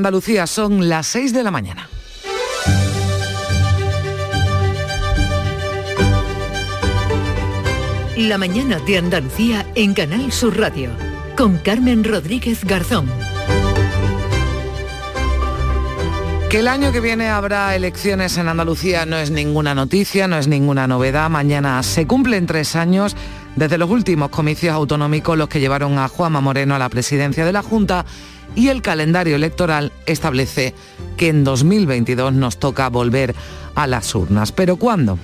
Andalucía son las 6 de la mañana. La mañana de Andalucía en Canal Sur Radio con Carmen Rodríguez Garzón. Que el año que viene habrá elecciones en Andalucía no es ninguna noticia, no es ninguna novedad. Mañana se cumplen tres años desde los últimos comicios autonómicos los que llevaron a Juanma Moreno a la presidencia de la Junta y el calendario electoral establece que en 2022 nos toca volver a las urnas. ¿Pero cuándo?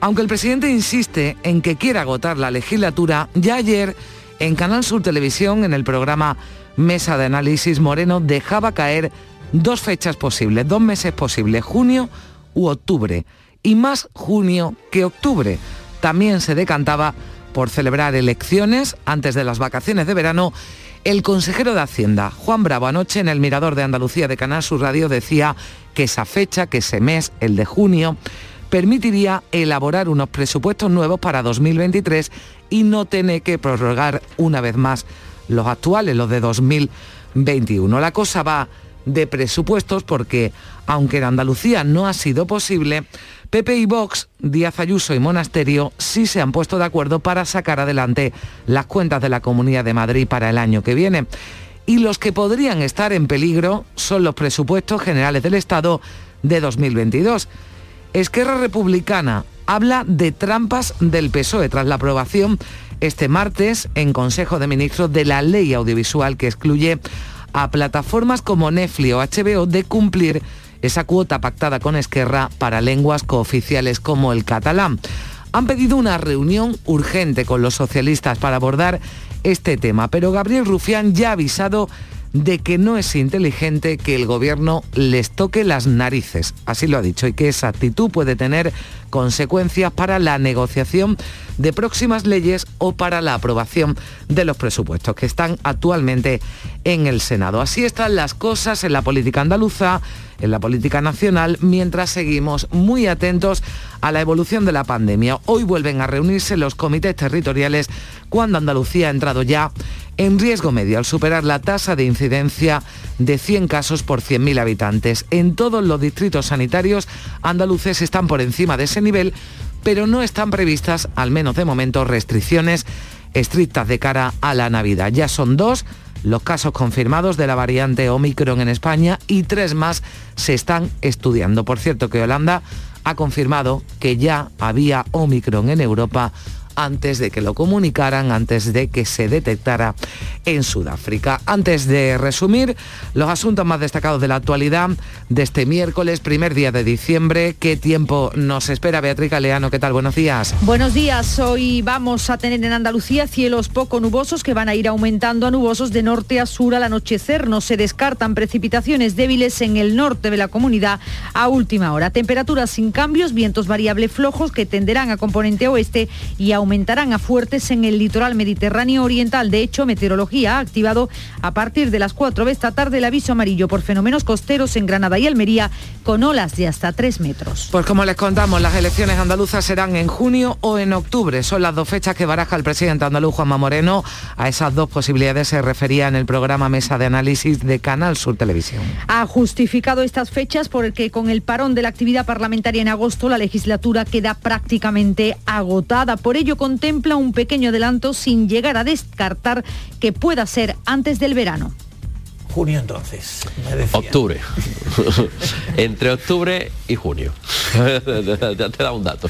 Aunque el presidente insiste en que quiere agotar la legislatura, ya ayer en Canal Sur Televisión, en el programa Mesa de Análisis, Moreno dejaba caer dos fechas posibles, dos meses posibles, junio u octubre, y más junio que octubre. También se decantaba por celebrar elecciones antes de las vacaciones de verano. El consejero de Hacienda, Juan Bravo, anoche en el Mirador de Andalucía de Canal Sur Radio decía que esa fecha, que ese mes, el de junio, permitiría elaborar unos presupuestos nuevos para 2023 y no tener que prorrogar una vez más los actuales, los de 2021. La cosa va de presupuestos porque, aunque en Andalucía no ha sido posible, Pepe y Vox, Díaz Ayuso y Monasterio sí se han puesto de acuerdo para sacar adelante las cuentas de la Comunidad de Madrid para el año que viene. Y los que podrían estar en peligro son los presupuestos generales del Estado de 2022. Esquerra Republicana habla de trampas del PSOE tras la aprobación este martes en Consejo de Ministros de la ley audiovisual que excluye a plataformas como Netflix o HBO de cumplir esa cuota pactada con Esquerra para lenguas cooficiales como el catalán. Han pedido una reunión urgente con los socialistas para abordar este tema, pero Gabriel Rufián ya ha avisado de que no es inteligente que el gobierno les toque las narices, así lo ha dicho, y que esa actitud puede tener consecuencias para la negociación de próximas leyes o para la aprobación de los presupuestos que están actualmente en el Senado. Así están las cosas en la política andaluza, en la política nacional, mientras seguimos muy atentos a la evolución de la pandemia. Hoy vuelven a reunirse los comités territoriales cuando Andalucía ha entrado ya en riesgo medio al superar la tasa de incidencia de 100 casos por 100.000 habitantes. En todos los distritos sanitarios andaluces están por encima de ese nivel, pero no están previstas, al menos de momento, restricciones estrictas de cara a la Navidad. Ya son dos los casos confirmados de la variante Omicron en España y tres más se están estudiando. Por cierto que Holanda ha confirmado que ya había Omicron en Europa antes de que lo comunicaran, antes de que se detectara en Sudáfrica. Antes de resumir los asuntos más destacados de la actualidad de este miércoles, primer día de diciembre, ¿qué tiempo nos espera Beatriz Galeano? ¿Qué tal? Buenos días. Buenos días. Hoy vamos a tener en Andalucía cielos poco nubosos que van a ir aumentando a nubosos de norte a sur al anochecer. No se descartan precipitaciones débiles en el norte de la comunidad a última hora. Temperaturas sin cambios, vientos variables flojos que tenderán a componente oeste y a aumentarán a fuertes en el litoral mediterráneo oriental. De hecho, Meteorología ha activado a partir de las 4 de esta tarde el aviso amarillo por fenómenos costeros en Granada y Almería con olas de hasta 3 metros. Pues como les contamos, las elecciones andaluzas serán en junio o en octubre. Son las dos fechas que baraja el presidente andaluz Juanma Moreno. A esas dos posibilidades se refería en el programa Mesa de Análisis de Canal Sur Televisión. Ha justificado estas fechas porque con el parón de la actividad parlamentaria en agosto la legislatura queda prácticamente agotada. Por ello contempla un pequeño adelanto sin llegar a descartar que pueda ser antes del verano. Junio entonces. Octubre. Entre octubre y junio. Te da un dato.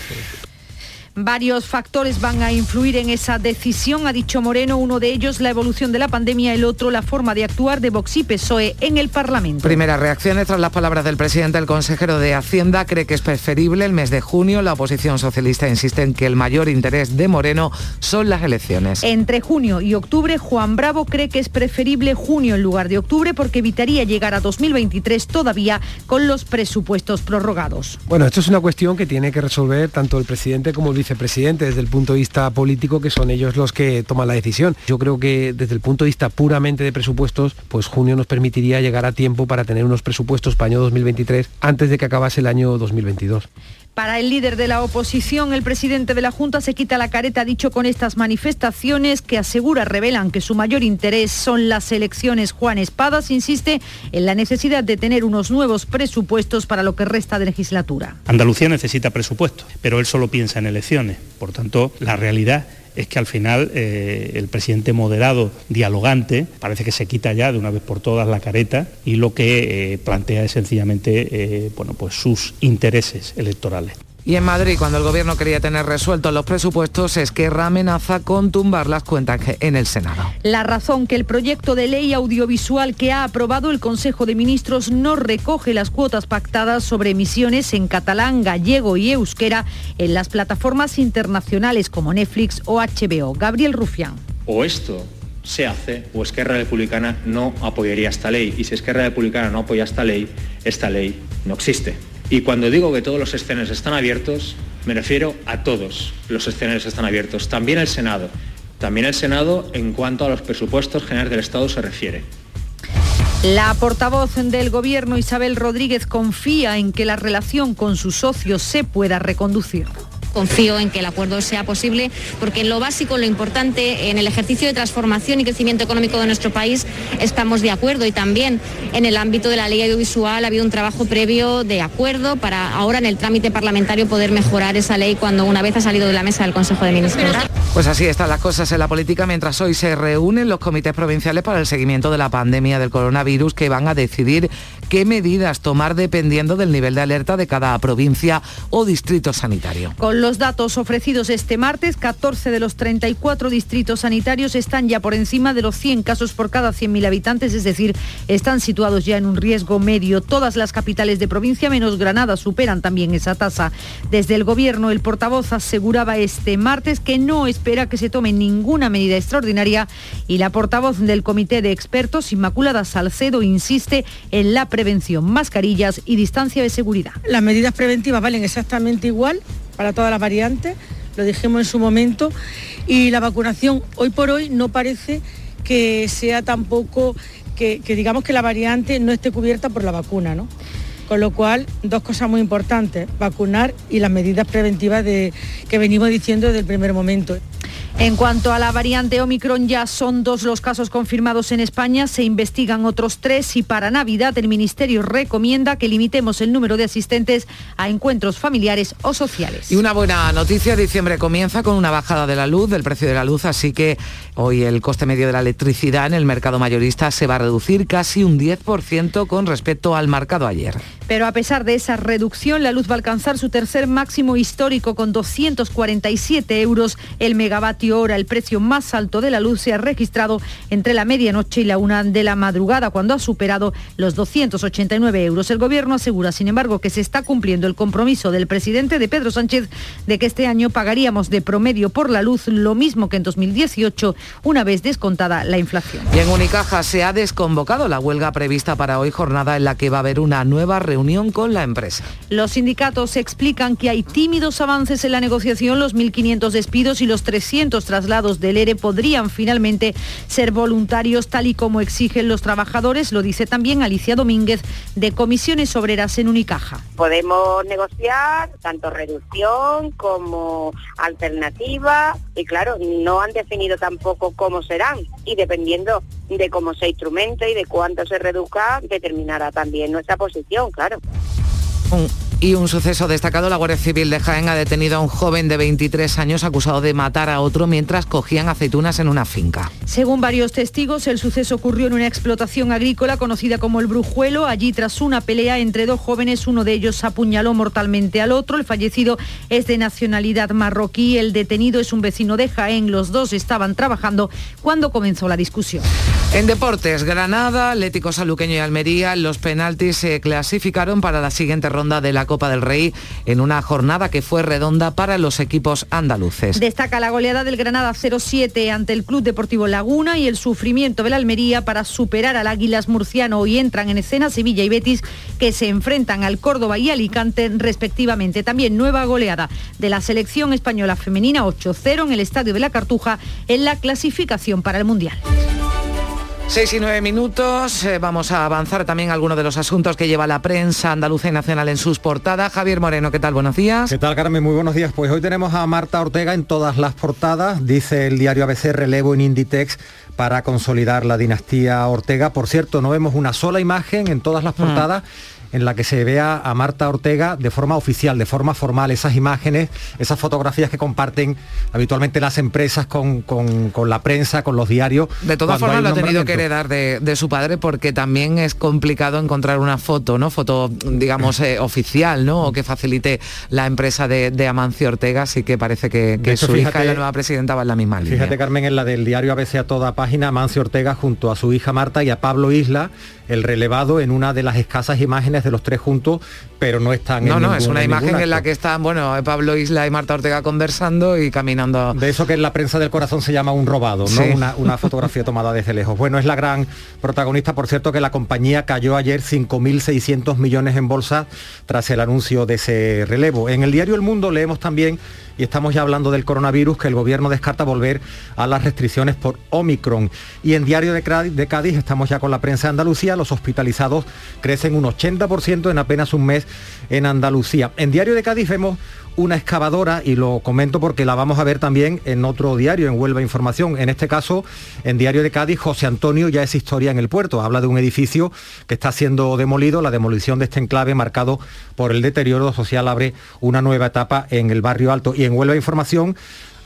Varios factores van a influir en esa decisión, ha dicho Moreno, uno de ellos la evolución de la pandemia, el otro la forma de actuar de Vox y PSOE en el Parlamento. Primeras reacciones tras las palabras del presidente, el consejero de Hacienda cree que es preferible el mes de junio. La oposición socialista insiste en que el mayor interés de Moreno son las elecciones. Entre junio y octubre, Juan Bravo cree que es preferible junio en lugar de octubre porque evitaría llegar a 2023 todavía con los presupuestos prorrogados. Bueno, esto es una cuestión que tiene que resolver tanto el presidente como el vicepresidente desde el punto de vista político, que son ellos los que toman la decisión. Yo creo que desde el punto de vista puramente de presupuestos, pues junio nos permitiría llegar a tiempo para tener unos presupuestos para año 2023 antes de que acabase el año 2022. Para el líder de la oposición, el presidente de la Junta se quita la careta, dicho con estas manifestaciones que asegura revelan que su mayor interés son las elecciones. Juan Espadas insiste en la necesidad de tener unos nuevos presupuestos para lo que resta de legislatura. Andalucía necesita presupuestos, pero él solo piensa en elecciones. Por tanto, la realidad es que al final eh, el presidente moderado, dialogante, parece que se quita ya de una vez por todas la careta y lo que eh, plantea es sencillamente eh, bueno, pues sus intereses electorales. Y en Madrid, cuando el gobierno quería tener resueltos los presupuestos, Esquerra amenaza con tumbar las cuentas en el Senado. La razón que el proyecto de ley audiovisual que ha aprobado el Consejo de Ministros no recoge las cuotas pactadas sobre emisiones en catalán, gallego y euskera en las plataformas internacionales como Netflix o HBO. Gabriel Rufián. O esto se hace o Esquerra Republicana no apoyaría esta ley. Y si Esquerra Republicana no apoya esta ley, esta ley no existe. Y cuando digo que todos los escenarios están abiertos, me refiero a todos los escenarios están abiertos, también el Senado. También el Senado en cuanto a los presupuestos generales del Estado se refiere. La portavoz del Gobierno, Isabel Rodríguez, confía en que la relación con sus socios se pueda reconducir confío en que el acuerdo sea posible, porque en lo básico, lo importante, en el ejercicio de transformación y crecimiento económico de nuestro país estamos de acuerdo y también en el ámbito de la ley audiovisual ha habido un trabajo previo de acuerdo para ahora en el trámite parlamentario poder mejorar esa ley cuando una vez ha salido de la mesa del Consejo de Ministros. Pues así están las cosas en la política mientras hoy se reúnen los comités provinciales para el seguimiento de la pandemia del coronavirus que van a decidir qué medidas tomar dependiendo del nivel de alerta de cada provincia o distrito sanitario. Con los datos ofrecidos este martes, 14 de los 34 distritos sanitarios están ya por encima de los 100 casos por cada 100.000 habitantes, es decir, están situados ya en un riesgo medio. Todas las capitales de provincia, menos Granada, superan también esa tasa. Desde el Gobierno, el portavoz aseguraba este martes que no espera que se tome ninguna medida extraordinaria y la portavoz del Comité de Expertos, Inmaculada Salcedo, insiste en la prevención, mascarillas y distancia de seguridad. Las medidas preventivas valen exactamente igual para todas las variantes, lo dijimos en su momento, y la vacunación hoy por hoy no parece que sea tampoco, que, digamos que la variante no esté cubierta por la vacuna, ¿no? Con lo cual, dos cosas muy importantes, vacunar y las medidas preventivas de, que venimos diciendo desde el primer momento. En cuanto a la variante Omicron, ya son dos los casos confirmados en España, se investigan otros tres y para Navidad el Ministerio recomienda que limitemos el número de asistentes a encuentros familiares o sociales. Y una buena noticia, diciembre comienza con una bajada de la luz, del precio de la luz, así que hoy el coste medio de la electricidad en el mercado mayorista se va a reducir casi un 10% con respecto al marcado ayer. Pero a pesar de esa reducción, la luz va a alcanzar su tercer máximo histórico con 247 euros el megavatio hora. El precio más alto de la luz se ha registrado entre la medianoche y la una de la madrugada, cuando ha superado los 289 euros. El gobierno asegura, sin embargo, que se está cumpliendo el compromiso del presidente de Pedro Sánchez de que este año pagaríamos de promedio por la luz lo mismo que en 2018, una vez descontada la inflación. Y en Unicaja se ha desconvocado la huelga prevista para hoy, jornada en la que va a haber una nueva reunión reunión con la empresa. Los sindicatos explican que hay tímidos avances en la negociación. Los 1.500 despidos y los 300 traslados del ERE podrían finalmente ser voluntarios tal y como exigen los trabajadores. Lo dice también Alicia Domínguez de Comisiones Obreras en Unicaja. Podemos negociar tanto reducción como alternativa y claro, no han definido tampoco cómo serán y dependiendo de cómo se instrumente y de cuánto se reduzca, determinará también nuestra posición, claro. Y un suceso destacado, la Guardia Civil de Jaén ha detenido a un joven de 23 años acusado de matar a otro mientras cogían aceitunas en una finca. Según varios testigos, el suceso ocurrió en una explotación agrícola conocida como el Brujuelo. Allí, tras una pelea entre dos jóvenes, uno de ellos apuñaló mortalmente al otro. El fallecido es de nacionalidad marroquí, el detenido es un vecino de Jaén. Los dos estaban trabajando cuando comenzó la discusión. En deportes, Granada, Atlético Saluqueño y Almería, los penaltis se clasificaron para la siguiente ronda de la Copa del Rey en una jornada que fue redonda para los equipos andaluces. Destaca la goleada del Granada 0-7 ante el Club Deportivo Laguna y el sufrimiento de la Almería para superar al Águilas Murciano. Hoy entran en escena Sevilla y Betis que se enfrentan al Córdoba y Alicante respectivamente. También nueva goleada de la selección española femenina 8-0 en el Estadio de la Cartuja en la clasificación para el Mundial. Seis y nueve minutos, eh, vamos a avanzar también algunos de los asuntos que lleva la prensa andaluza y nacional en sus portadas. Javier Moreno, ¿qué tal? Buenos días. ¿Qué tal, Carmen? Muy buenos días. Pues hoy tenemos a Marta Ortega en todas las portadas, dice el diario ABC relevo en Inditex para consolidar la dinastía Ortega. Por cierto, no vemos una sola imagen en todas las Mm. En la que se vea a Marta Ortega de forma oficial, de forma formal, esas imágenes, esas fotografías que comparten habitualmente las empresas con, con- con la prensa, con los diarios. De todas formas lo ha tenido que heredar de, de su padre porque también es complicado encontrar una foto, ¿no? Foto, digamos, eh, oficial, ¿no? O que facilite la empresa de, de Amancio Ortega, así que parece que, que De hecho, su hija y la nueva presidenta van en la misma línea. Fíjate, Carmen, en la del diario ABC a toda página, Mancio Ortega junto a su hija Marta y a Pablo Isla, el relevado en una de las escasas imágenes de los tres juntos, pero no están No, en no, ningún- es una en imagen en la que están, bueno, Pablo Isla y Marta Ortega conversando y caminando. De eso que en la prensa del corazón se llama un robado, ¿no? Sí. Una, una fotografía tomada desde lejos. Bueno, es la gran protagonista, por cierto, que la compañía cayó ayer 5.600 millones en bolsa tras el anuncio de ese relevo. En el diario El Mundo leemos también, y estamos ya hablando del coronavirus, que el gobierno descarta volver a las restricciones por Omicron. Y en Diario de Cádiz, de Cádiz estamos ya con la prensa de Andalucía, los hospitalizados crecen un 80% en apenas un mes en Andalucía. En Diario de Cádiz vemos una excavadora y lo comento porque la vamos a ver también en otro diario, en Huelva Información. En este caso, en Diario de Cádiz, José Antonio ya es historia en el puerto. Habla de un edificio que está siendo demolido. La demolición de este enclave marcado por el deterioro social abre una nueva etapa en el barrio alto. Y en Huelva Información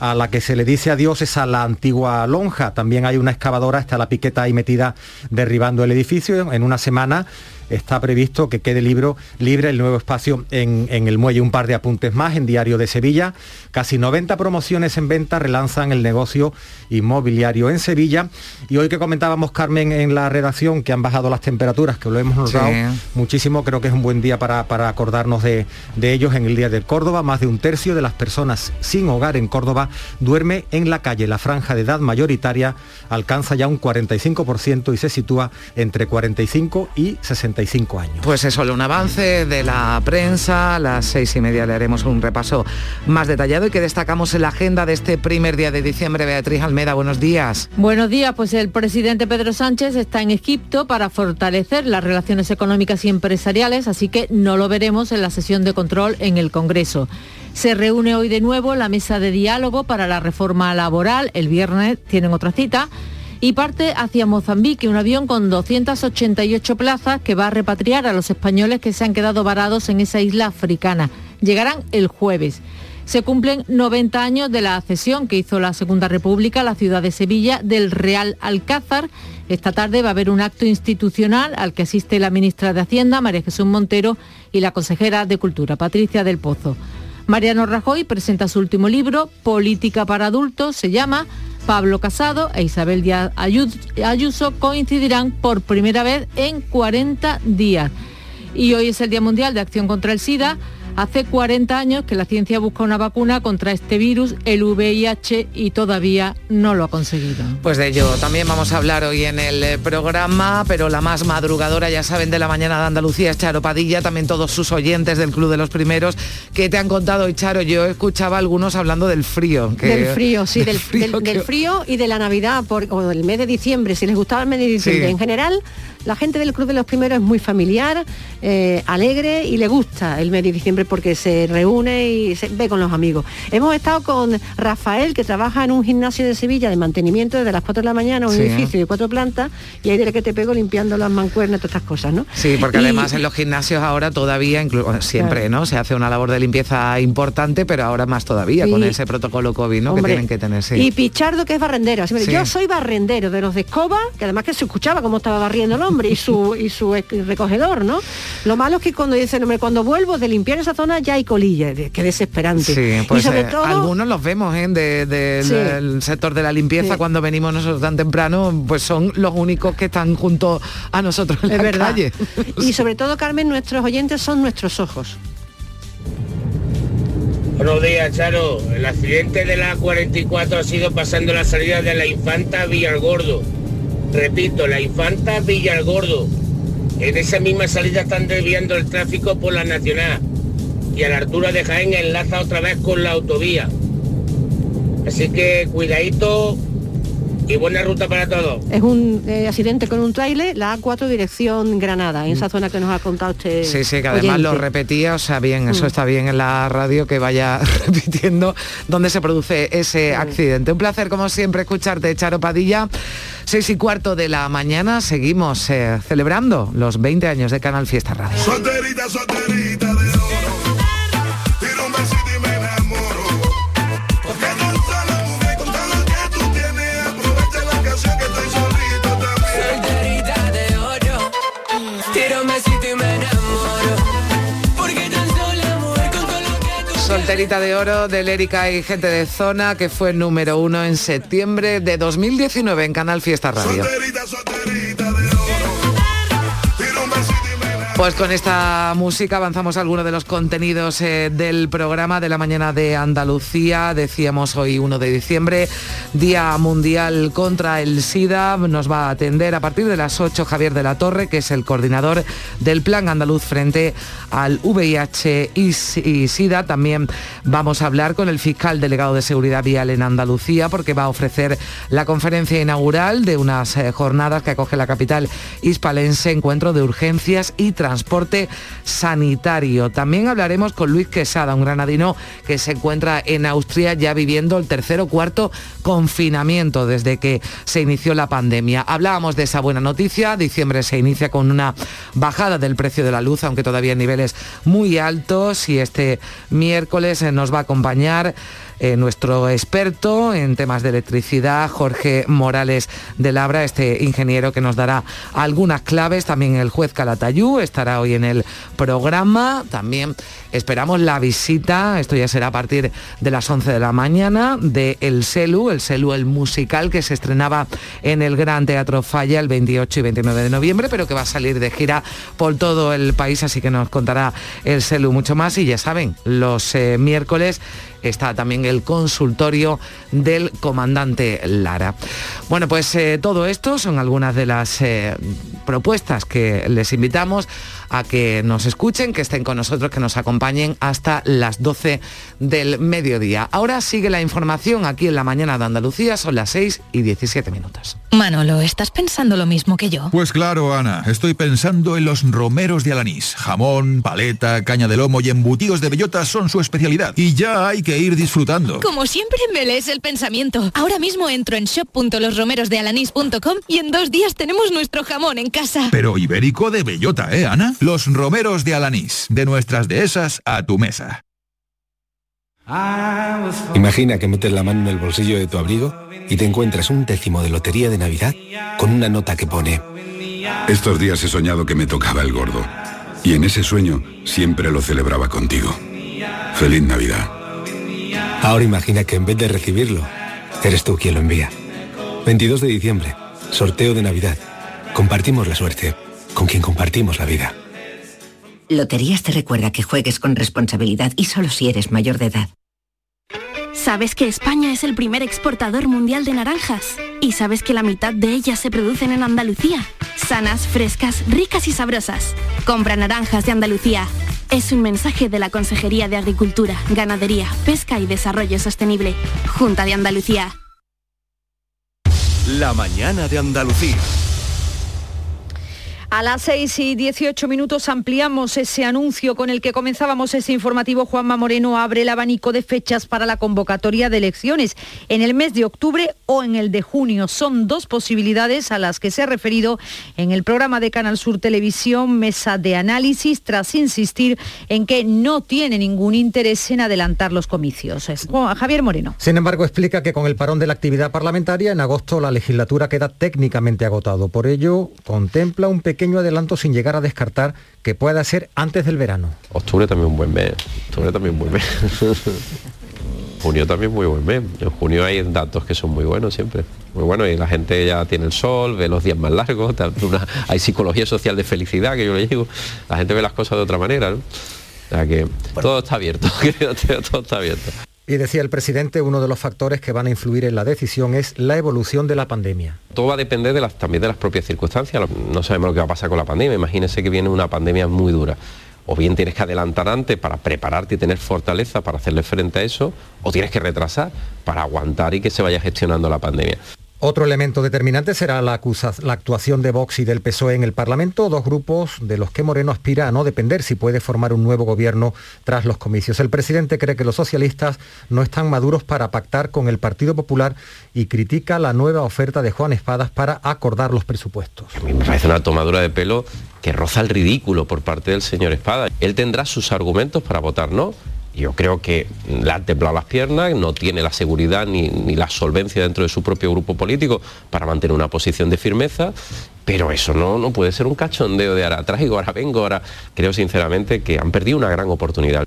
a la que se le dice adiós es a la antigua lonja. También hay una excavadora, está la piqueta ahí metida derribando el edificio. En una semana está previsto que quede libro, libre el nuevo espacio en, en el muelle. Un par de apuntes más en Diario de Sevilla. Casi 90 promociones en venta relanzan el negocio inmobiliario en Sevilla. Y hoy que comentábamos, Carmen, en la redacción que han bajado las temperaturas, que lo hemos notado Sí. muchísimo, creo que es un buen día para, para acordarnos de, de ellos en el Día del Córdoba. Más de un tercio de las personas sin hogar en Córdoba duerme en la calle. La franja de edad mayoritaria alcanza ya un 45% y se sitúa entre 45 y 65 años. Pues es solo un avance de la prensa. A las seis y media le haremos un repaso más detallado y que destacamos en la agenda de este primer día de diciembre. Beatriz Almeda, buenos días. Buenos días, pues el presidente Pedro Sánchez está en Egipto para fortalecer las relaciones económicas y empresariales, así que no lo veremos en la sesión de control en el Congreso. Se reúne hoy de nuevo la mesa de diálogo para la reforma laboral, el viernes tienen otra cita, y parte hacia Mozambique, un avión con 288 plazas que va a repatriar a los españoles que se han quedado varados en esa isla africana. Llegarán el jueves. Se cumplen 90 años de la cesión que hizo la Segunda República a la ciudad de Sevilla del Real Alcázar. Esta tarde va a haber un acto institucional al que asiste la ministra de Hacienda, María Jesús Montero, y la consejera de Cultura, Patricia del Pozo. Mariano Rajoy presenta su último libro, Política para Adultos, se llama Pablo Casado e Isabel Díaz Ayu- Ayuso coincidirán por primera vez en 40 días. Y hoy es el Día Mundial de Acción contra el SIDA. Hace 40 años que la ciencia busca una vacuna contra este virus, el VIH, y todavía no lo ha conseguido. Pues de ello también vamos a hablar hoy en el eh, programa, pero la más madrugadora, ya saben, de la mañana de Andalucía es Charo Padilla, también todos sus oyentes del Club de los Primeros, que te han contado hoy, Charo, yo escuchaba a algunos hablando del frío. que- del frío, sí, del, frío del- frío y de la Navidad por- o del mes de diciembre, si les gustaba el mes de diciembre. Sí. En general, la gente del Club de los Primeros es muy familiar, eh, alegre y le gusta el mes de diciembre porque se reúne y se ve con los amigos. Hemos estado con Rafael, que trabaja en un gimnasio de Sevilla de mantenimiento desde las 4 de la mañana, un Sí. edificio de cuatro plantas, y ahí diré que te pego limpiando las mancuernas, todas estas cosas, ¿no? Sí, porque Y- además en los gimnasios ahora todavía, inclu- bueno, siempre, ¿no? Se hace una labor de limpieza importante, pero ahora más todavía con ese protocolo COVID, ¿no? que tienen que tener, sí. Y Pichardo, que es barrendero. Así me dice. Yo soy barrendero de los de escoba, que además que se escuchaba cómo estaba barriendo el hombre y su, y su ec- recogedor, ¿no? Lo malo es que cuando dicen, hombre, cuando vuelvo de limpiar esa zona ya hay colilla. De- Qué desesperante. Sí, pues y sobre eh, todo, algunos los vemos ¿eh? de- del Sí. sector de la limpieza Sí. cuando venimos nosotros tan temprano, pues son los únicos que están junto a nosotros en es la verdad. calle. Y sobre todo, Carmen, nuestros oyentes son nuestros ojos. Buenos días, Charo. El accidente de la 44 ha sido pasando la salida de la Infanta Villalgordo. Repito, la Infanta Villalgordo. En esa misma salida están desviando el tráfico por la Nacional. Y a la altura de Jaén enlaza otra vez con la autovía. Así que cuidadito y buena ruta para todos. Es un eh, accidente con un trailer, la A4 dirección Granada, en esa zona que nos ha contado usted. Sí, sí, que además lo repetía, o sea, bien, eso Mm. está bien en la radio que vaya repitiendo dónde se produce ese accidente. Un placer, como siempre, escucharte, Charo Padilla. Seis y cuarto de la mañana, seguimos eh, celebrando los 20 años de Canal Fiesta Radio. Solterita, solterita de oro. Solterita de oro de Lérica y gente de zona que fue número uno en septiembre de 2019 en Canal Fiesta Radio. Pues con esta música avanzamos a algunos de los contenidos eh, del programa de la mañana de Andalucía. Decíamos hoy 1 de diciembre, Día Mundial contra el SIDA. Nos va a atender a partir de las 8 Javier de la Torre, que es el coordinador del Plan Andaluz frente al VIH y SIDA. También vamos a hablar con el fiscal delegado de Seguridad Vial en Andalucía, porque va a ofrecer la conferencia inaugural de unas eh, jornadas que acoge la capital hispalense, encuentro de urgencias y transporte sanitario. También hablaremos con Luis Quesada, un granadino que se encuentra en Austria ya viviendo el tercer o cuarto confinamiento desde que se inició la pandemia. Hablábamos de esa buena noticia, diciembre se inicia con una bajada del precio de la luz, aunque todavía en niveles muy altos y este miércoles nos va a acompañar eh, nuestro experto en temas de electricidad, Jorge Morales de Labra, este ingeniero que nos dará algunas claves. También el juez Calatayú estará hoy en el programa. También esperamos la visita, esto ya será a partir de las 11 de la mañana, de El Celu, El Celu, el musical que se estrenaba en el Gran Teatro Falla el 28 y 29 de noviembre, pero que va a salir de gira por todo el país, así que nos contará El Celu mucho más. Y ya saben, los eh, miércoles está también el consultorio del comandante Lara. Bueno, pues eh, todo esto son algunas de las eh, propuestas que les invitamos a que nos escuchen, que estén con nosotros, que nos acompañen hasta las 12 del mediodía. Ahora sigue la información aquí en la mañana de Andalucía, son las 6 y 17 minutos. Manolo, ¿estás pensando lo mismo que yo? Pues claro, Ana, estoy pensando en los romeros de Alanís. Jamón, paleta, caña de lomo y embutidos de bellota son su especialidad. Y ya hay que ir disfrutando. Como siempre me lees el pensamiento. Ahora mismo entro en shop.losromerosdealanís.com y en dos días tenemos nuestro jamón en casa. Pero ibérico de bellota, ¿eh, Ana? Los romeros de Alanís. De nuestras dehesas a tu mesa. Imagina que metes la mano en el bolsillo de tu abrigo y te encuentras un décimo de lotería de Navidad con una nota que pone Estos días he soñado que me tocaba el gordo. Y en ese sueño siempre lo celebraba contigo. Feliz Navidad. Ahora imagina que en vez de recibirlo, eres tú quien lo envía. 22 de diciembre, sorteo de Navidad. Compartimos la suerte con quien compartimos la vida. Loterías te recuerda que juegues con responsabilidad y solo si eres mayor de edad. ¿Sabes que España es el primer exportador mundial de naranjas? ¿Y sabes que la mitad de ellas se producen en Andalucía? Sanas, frescas, ricas y sabrosas. Compra naranjas de Andalucía. Es un mensaje de la Consejería de Agricultura, Ganadería, Pesca y Desarrollo Sostenible. Junta de Andalucía. La mañana de Andalucía. A las 6 y 18 minutos ampliamos ese anuncio con el que comenzábamos ese informativo. Juanma Moreno abre el abanico de fechas para la convocatoria de elecciones en el mes de octubre o en el de junio. Son dos posibilidades a las que se ha referido en el programa de Canal Sur Televisión Mesa de Análisis tras insistir en que no tiene ningún interés en adelantar los comicios. Es Javier Moreno. Sin embargo, explica que con el parón de la actividad parlamentaria, en agosto la legislatura queda técnicamente agotado. Por ello, contempla un pequeño adelanto sin llegar a descartar que pueda ser antes del verano. Octubre también un buen mes. Octubre también un buen mes. junio también muy buen mes. En junio hay datos que son muy buenos siempre. Muy bueno y la gente ya tiene el sol, ve los días más largos, una- hay psicología social de felicidad que yo le digo. La gente ve las cosas de otra manera, ¿no? O sea que todo está abierto, todo está abierto. Y decía el presidente, uno de los factores que van a influir en la decisión es la evolución de la pandemia. Todo va a depender también de las propias circunstancias. No sabemos lo que va a pasar con la pandemia. Imagínense que viene una pandemia muy dura. O bien tienes que adelantar antes para prepararte y tener fortaleza para hacerle frente a eso, o tienes que retrasar para aguantar y que se vaya gestionando la pandemia. Otro elemento determinante será la, actuación de Vox y del PSOE en el Parlamento, dos grupos de los que Moreno aspira a no depender si puede formar un nuevo gobierno tras los comicios. El presidente cree que los socialistas no están maduros para pactar con el Partido Popular y critica la nueva oferta de Juan Espadas para acordar los presupuestos. Me parece una tomadura de pelo que roza el ridículo por parte del señor Espada. Él tendrá sus argumentos para votar no. Yo creo que le han temblado las piernas, no tiene la seguridad ni, la solvencia dentro de su propio grupo político para mantener una posición de firmeza, pero eso no, no puede ser un cachondeo de ahora traigo, ahora vengo, ahora creo sinceramente que han perdido una gran oportunidad.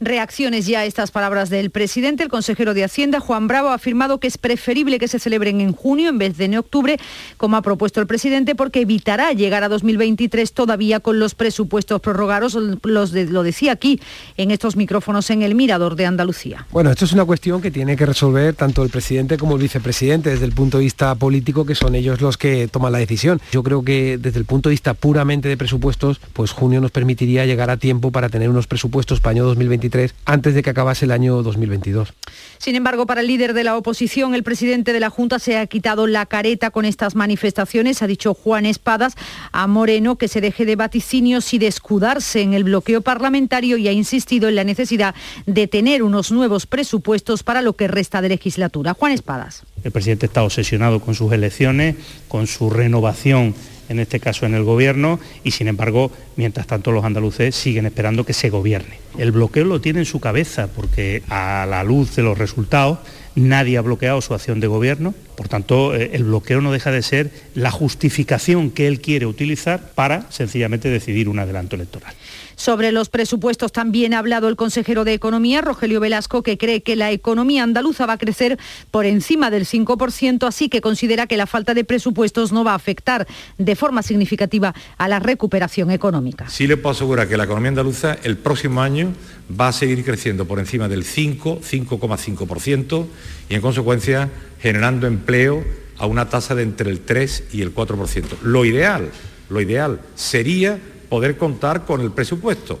Reacciones ya a estas palabras del presidente. El consejero de Hacienda, Juan Bravo, ha afirmado que es preferible que se celebren en junio en vez de en octubre, como ha propuesto el presidente, porque evitará llegar a 2023 todavía con los presupuestos prorrogados. Lo decía aquí, en estos micrófonos en el Mirador de Andalucía. Bueno, esto es una cuestión que tiene que resolver tanto el presidente como el vicepresidente desde el punto de vista político, que son ellos los que toman la decisión. Yo creo que desde el punto de vista puramente de presupuestos, pues junio nos permitiría llegar a tiempo para tener unos presupuestos para año 2023 antes de que acabase el año 2022. Sin embargo, para el líder de la oposición, el presidente de la Junta se ha quitado la careta con estas manifestaciones. Ha dicho Juan Espadas a Moreno que se deje de vaticinios y de escudarse en el bloqueo parlamentario y ha insistido en la necesidad de tener unos nuevos presupuestos para lo que resta de legislatura. Juan Espadas. El presidente está obsesionado con sus elecciones, con su renovación, en este caso en el gobierno, y sin embargo, mientras tanto los andaluces siguen esperando que se gobierne. El bloqueo lo tiene en su cabeza porque a la luz de los resultados nadie ha bloqueado su acción de gobierno, por tanto eh, el bloqueo no deja de ser la justificación que él quiere utilizar para sencillamente decidir un adelanto electoral. Sobre los presupuestos también ha hablado el consejero de Economía, Rogelio Velasco, que cree que la economía andaluza va a crecer por encima del 5%, así que considera que la falta de presupuestos no va a afectar de forma significativa a la recuperación económica. Sí le puedo asegurar que la economía andaluza el próximo año va a seguir creciendo por encima del 5, 5,5% y en consecuencia generando empleo a una tasa de entre el 3 y el 4%. Lo ideal, lo ideal sería poder contar con el presupuesto.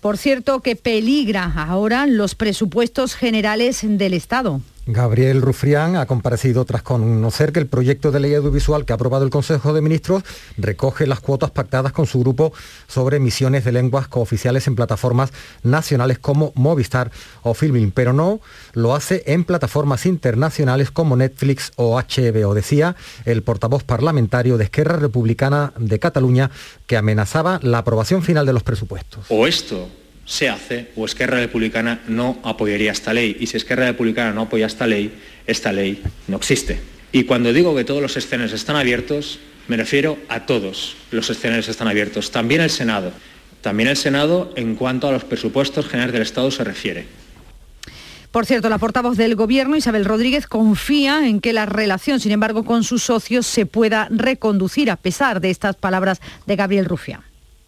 Por cierto, que peligra ahora los presupuestos generales del Estado. Gabriel Rufrián ha comparecido tras conocer que el proyecto de ley audiovisual que ha aprobado el Consejo de Ministros recoge las cuotas pactadas con su grupo sobre emisiones de lenguas cooficiales en plataformas nacionales como Movistar o Filming, pero no lo hace en plataformas internacionales como Netflix o HBO, decía el portavoz parlamentario de Esquerra Republicana de Cataluña que amenazaba la aprobación final de los presupuestos. O esto se hace o Esquerra Republicana no apoyaría esta ley. Y si Esquerra Republicana no apoya esta ley, esta ley no existe. Y cuando digo que todos los escenarios están abiertos, me refiero a todos los escenarios están abiertos, también el Senado. También el Senado en cuanto a los presupuestos generales del Estado se refiere. Por cierto, la portavoz del Gobierno, Isabel Rodríguez, confía en que la relación, sin embargo, con sus socios se pueda reconducir a pesar de estas palabras de Gabriel Rufián.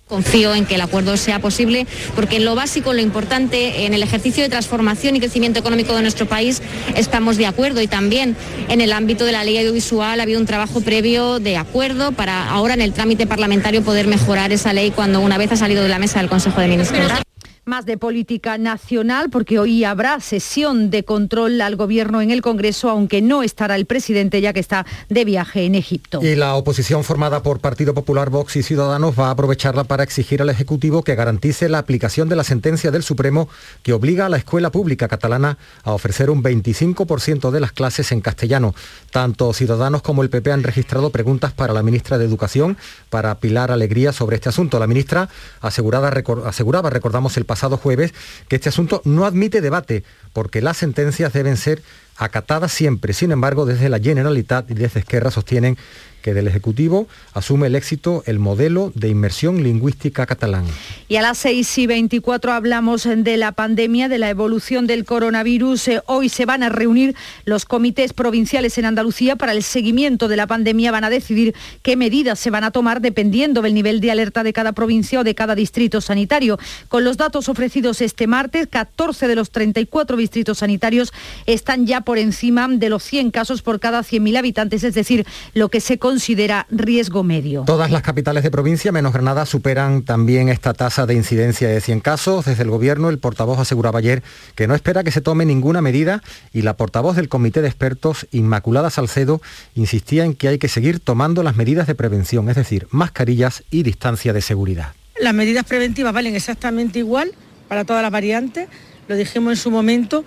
Confío en que el acuerdo sea posible porque lo básico, lo importante, en el ejercicio de transformación y crecimiento económico de nuestro país estamos de acuerdo y también en el ámbito de la ley audiovisual ha habido un trabajo previo de acuerdo para ahora en el trámite parlamentario poder mejorar esa ley cuando una vez ha salido de la mesa del Consejo de Ministros. Más de política nacional, porque hoy habrá sesión de control al Gobierno en el Congreso, aunque no estará el presidente ya que está de viaje en Egipto. Y la oposición formada por Partido Popular, Vox y Ciudadanos va a aprovecharla para exigir al Ejecutivo que garantice la aplicación de la sentencia del Supremo que obliga a la escuela pública catalana a ofrecer un 25% de las clases en castellano. Tanto Ciudadanos como el PP han registrado preguntas para la ministra de Educación, para Pilar Alegría, sobre este asunto. La ministra asegurada, aseguraba, recordamos el pasado jueves, que este asunto no admite debate porque las sentencias deben ser acatadas siempre. Sin embargo, desde la Generalitat y desde Esquerra sostienen que del Ejecutivo asume el éxito el modelo de inmersión lingüística catalán. Y a las 6 y 24 hablamos de la pandemia, de la evolución del coronavirus. Eh, Hoy se van a reunir los comités provinciales en Andalucía para el seguimiento de la pandemia. Van a decidir qué medidas se van a tomar dependiendo del nivel de alerta de cada provincia o de cada distrito sanitario. Con los datos ofrecidos este martes, 14 de los 34 distritos sanitarios están ya por encima de los 100 casos por cada 100.000 habitantes, es decir, lo que se considera riesgo medio. Todas las capitales de provincia, menos Granada, superan también esta tasa de incidencia de 100 casos. Desde el Gobierno, el portavoz aseguraba ayer que no espera que se tome ninguna medida y la portavoz del Comité de Expertos, Inmaculada Salcedo, insistía en que hay que seguir tomando las medidas de prevención, es decir, mascarillas y distancia de seguridad. Las medidas preventivas valen exactamente igual para todas las variantes, lo dijimos en su momento,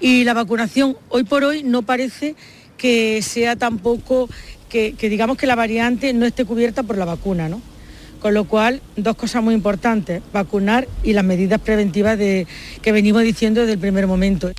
y la vacunación hoy por hoy no parece que sea tampoco, que, digamos que la variante no esté cubierta por la vacuna, ¿no? Con lo cual, dos cosas muy importantes, vacunar y las medidas preventivas de, que venimos diciendo desde el primer momento.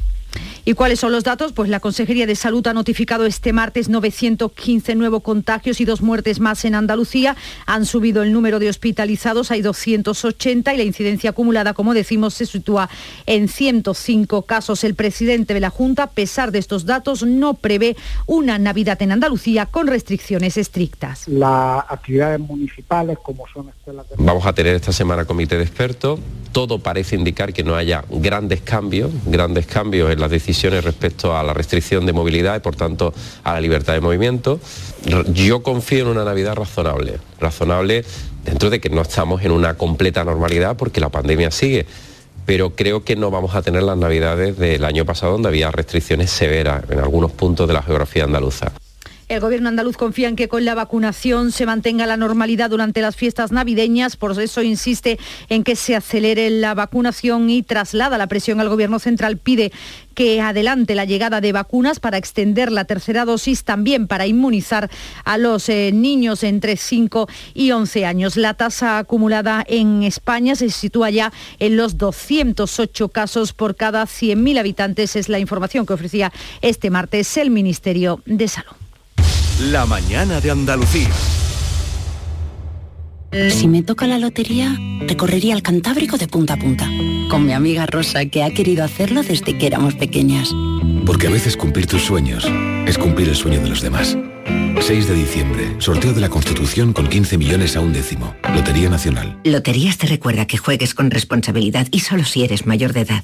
¿Y cuáles son los datos? Pues la Consejería de Salud ha notificado este martes 915 nuevos contagios y dos muertes más en Andalucía. Han subido el número de hospitalizados, hay 280 y la incidencia acumulada, como decimos, se sitúa en 105 casos. El presidente de la Junta, a pesar de estos datos, no prevé una Navidad en Andalucía con restricciones estrictas. Las actividades municipales, como son escuelas de... Vamos a tener esta semana comité de expertos. Todo parece indicar que no haya grandes cambios, grandes cambios en las decisiones respecto a la restricción de movilidad y por tanto a la libertad de movimiento. Yo confío en una Navidad razonable, razonable dentro de que no estamos en una completa normalidad porque la pandemia sigue. Pero creo que no vamos a tener las navidades del año pasado donde había restricciones severas en algunos puntos de la geografía andaluza. El gobierno andaluz confía en que con la vacunación se mantenga la normalidad durante las fiestas navideñas, por eso insiste en que se acelere la vacunación y traslada la presión al gobierno central, pide que adelante la llegada de vacunas para extender la tercera dosis, también para inmunizar a los eh, niños entre 5 y 11 años. La tasa acumulada en España se sitúa ya en los 208 casos por cada 100.000 habitantes, es la información que ofrecía este martes el Ministerio de Salud. La mañana de Andalucía. Si me toca la lotería, recorrería el Cantábrico de punta a punta, con mi amiga Rosa, que ha querido hacerlo desde que éramos pequeñas. Porque a veces cumplir tus sueños es cumplir el sueño de los demás. 6 de diciembre, sorteo de la Constitución con 15 millones a un décimo. Lotería Nacional. Loterías te recuerda que juegues con responsabilidad y solo si eres mayor de edad.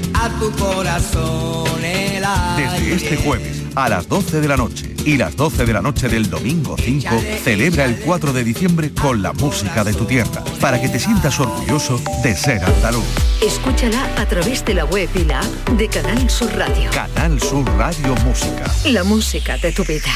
a tu corazón el Desde este jueves a las 12 de la noche y las 12 de la noche del domingo 5, celebra el 4 de diciembre con la música de tu tierra, para que te sientas orgulloso de ser andaluz. Escúchala a través de la web y la app de Canal Sur Radio. Canal Sur Radio Música. La música de tu vida.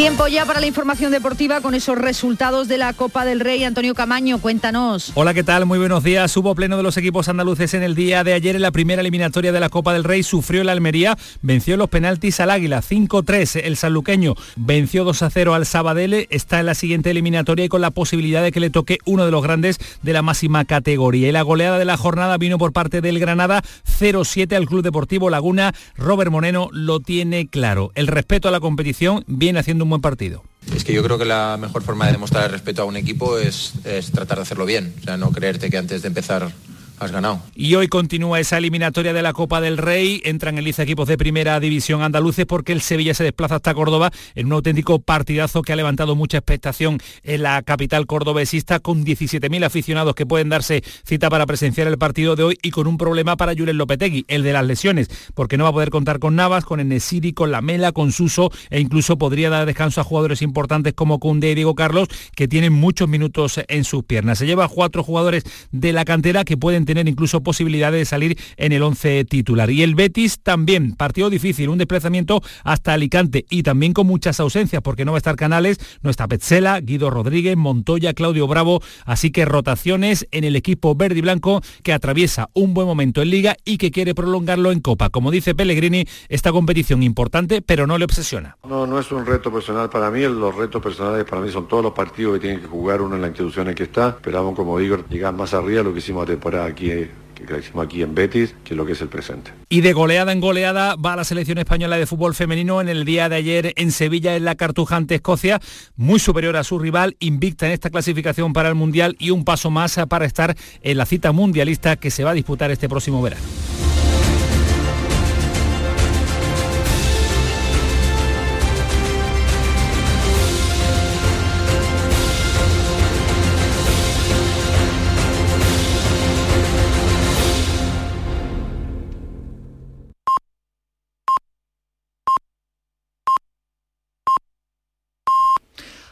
Tiempo ya para la información deportiva con esos resultados de la Copa del Rey. Antonio Camaño, cuéntanos. Hola, ¿qué tal? Muy buenos días. Hubo pleno de los equipos andaluces en el día de ayer en la primera eliminatoria de la Copa del Rey. Sufrió la Almería, venció los penaltis al Águila 5-3. El sanluqueño venció 2-0 al Sabadell. Está en la siguiente eliminatoria y con la posibilidad de que le toque uno de los grandes de la máxima categoría. Y la goleada de la jornada vino por parte del Granada 0-7 al Club Deportivo Laguna. Robert Moreno lo tiene claro. El respeto a la competición viene haciendo un buen partido. Es que yo creo que la mejor forma de demostrar respeto a un equipo es, es tratar de hacerlo bien. O sea, no creerte que antes de empezar has ganado. Y hoy continúa esa eliminatoria de la Copa del Rey. Entran en lista equipos de primera división andaluces porque el Sevilla se desplaza hasta Córdoba en un auténtico partidazo que ha levantado mucha expectación en la capital cordobesista con 17.000 aficionados que pueden darse cita para presenciar el partido de hoy y con un problema para Julen Lopetegui, el de las lesiones, porque no va a poder contar con Navas, con Enesiri, con Lamela, con Suso e incluso podría dar descanso a jugadores importantes como Cundé y Diego Carlos que tienen muchos minutos en sus piernas. Se lleva cuatro jugadores de la cantera que pueden tener incluso posibilidades de salir en el 11 titular. Y el Betis también, partido difícil, un desplazamiento hasta Alicante y también con muchas ausencias porque no va a estar Canales, no está Petzela, Guido Rodríguez, Montoya, Claudio Bravo, así que rotaciones en el equipo verde y blanco que atraviesa un buen momento en liga y que quiere prolongarlo en Copa. Como dice Pellegrini, esta competición importante, pero no le obsesiona. No, no es un reto personal para mí, los retos personales para mí son todos los partidos que tienen que jugar uno en la institución en que está. Esperamos, como digo, llegar más arriba de lo que hicimos la temporada aquí, que crecimos aquí en Betis, que es lo que es el presente. Y de goleada en goleada va la selección española de fútbol femenino en el día de ayer en Sevilla en la Cartujante Escocia, muy superior a su rival, invicta en esta clasificación para el Mundial y un paso más para estar en la cita mundialista que se va a disputar este próximo verano.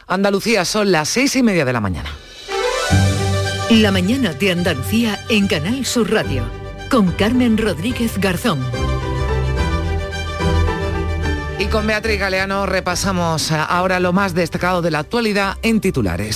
Andalucía son las seis y media de la mañana. La mañana de Andalucía en Canal Sur Radio con Carmen Rodríguez Garzón. Y con Beatriz Galeano repasamos ahora lo más destacado de la actualidad en titulares.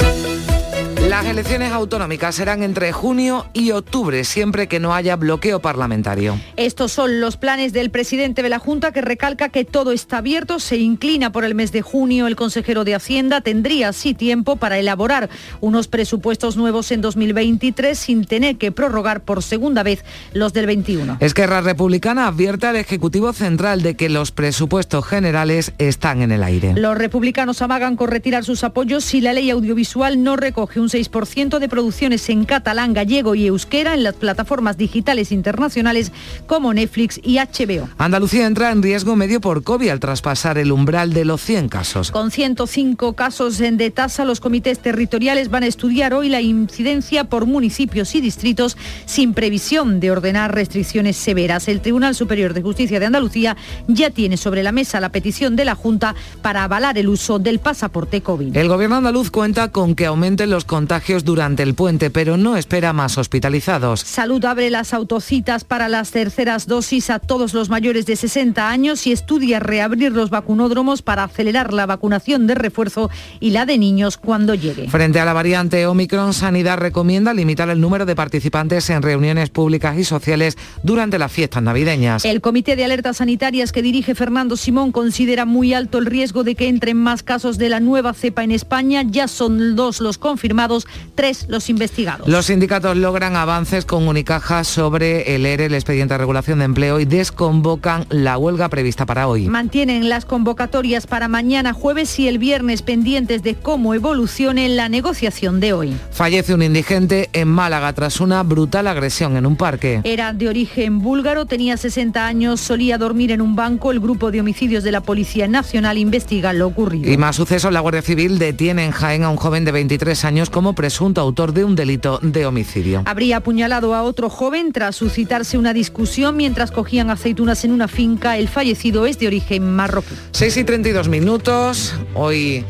Las elecciones autonómicas serán entre junio y octubre, siempre que no haya bloqueo parlamentario. Estos son los planes del presidente de la Junta que recalca que todo está abierto, se inclina por el mes de junio. El consejero de Hacienda tendría así tiempo para elaborar unos presupuestos nuevos en 2023 sin tener que prorrogar por segunda vez los del 21. Esquerra Republicana advierte al Ejecutivo Central de que los presupuestos generales están en el aire. Los republicanos amagan con retirar sus apoyos si la ley audiovisual no recoge un 6% de producciones en catalán, gallego y euskera en las plataformas digitales internacionales como Netflix y HBO. Andalucía entra en riesgo medio por COVID al traspasar el umbral de los 100 casos. Con 105 casos de tasa, los comités territoriales van a estudiar hoy la incidencia por municipios y distritos sin previsión de ordenar restricciones severas. El Tribunal Superior de Justicia de Andalucía ya tiene sobre la mesa la petición de la Junta para avalar el uso del pasaporte COVID. El gobierno andaluz cuenta con que aumenten los contagios durante el puente, pero no espera más hospitalizados. Salud abre las autocitas para las terceras dosis a todos los mayores de 60 años y estudia reabrir los vacunódromos para acelerar la vacunación de refuerzo y la de niños cuando llegue. Frente a la variante Omicron, Sanidad recomienda limitar el número de participantes en reuniones públicas y sociales durante las fiestas navideñas. El Comité de Alertas Sanitarias que dirige Fernando Simón considera muy alto el riesgo de que entren más casos de la nueva cepa en España. Ya son dos los confirmados tres los investigados. Los sindicatos logran avances con Unicaja sobre el ERE, el expediente de regulación de empleo, y desconvocan la huelga prevista para hoy. Mantienen las convocatorias para mañana jueves y el viernes pendientes de cómo evolucione la negociación de hoy. Fallece un indigente en Málaga tras una brutal agresión en un parque. Era de origen búlgaro, tenía 60 años, solía dormir en un banco. El grupo de homicidios de la Policía Nacional investiga lo ocurrido. Y más sucesos, la Guardia Civil detiene en Jaén a un joven de 23 años como presunto autor de un delito de homicidio. Habría apuñalado a otro joven tras suscitarse una discusión mientras cogían aceitunas en una finca. El fallecido es de origen marroquí. 6 y 32 minutos. Hoy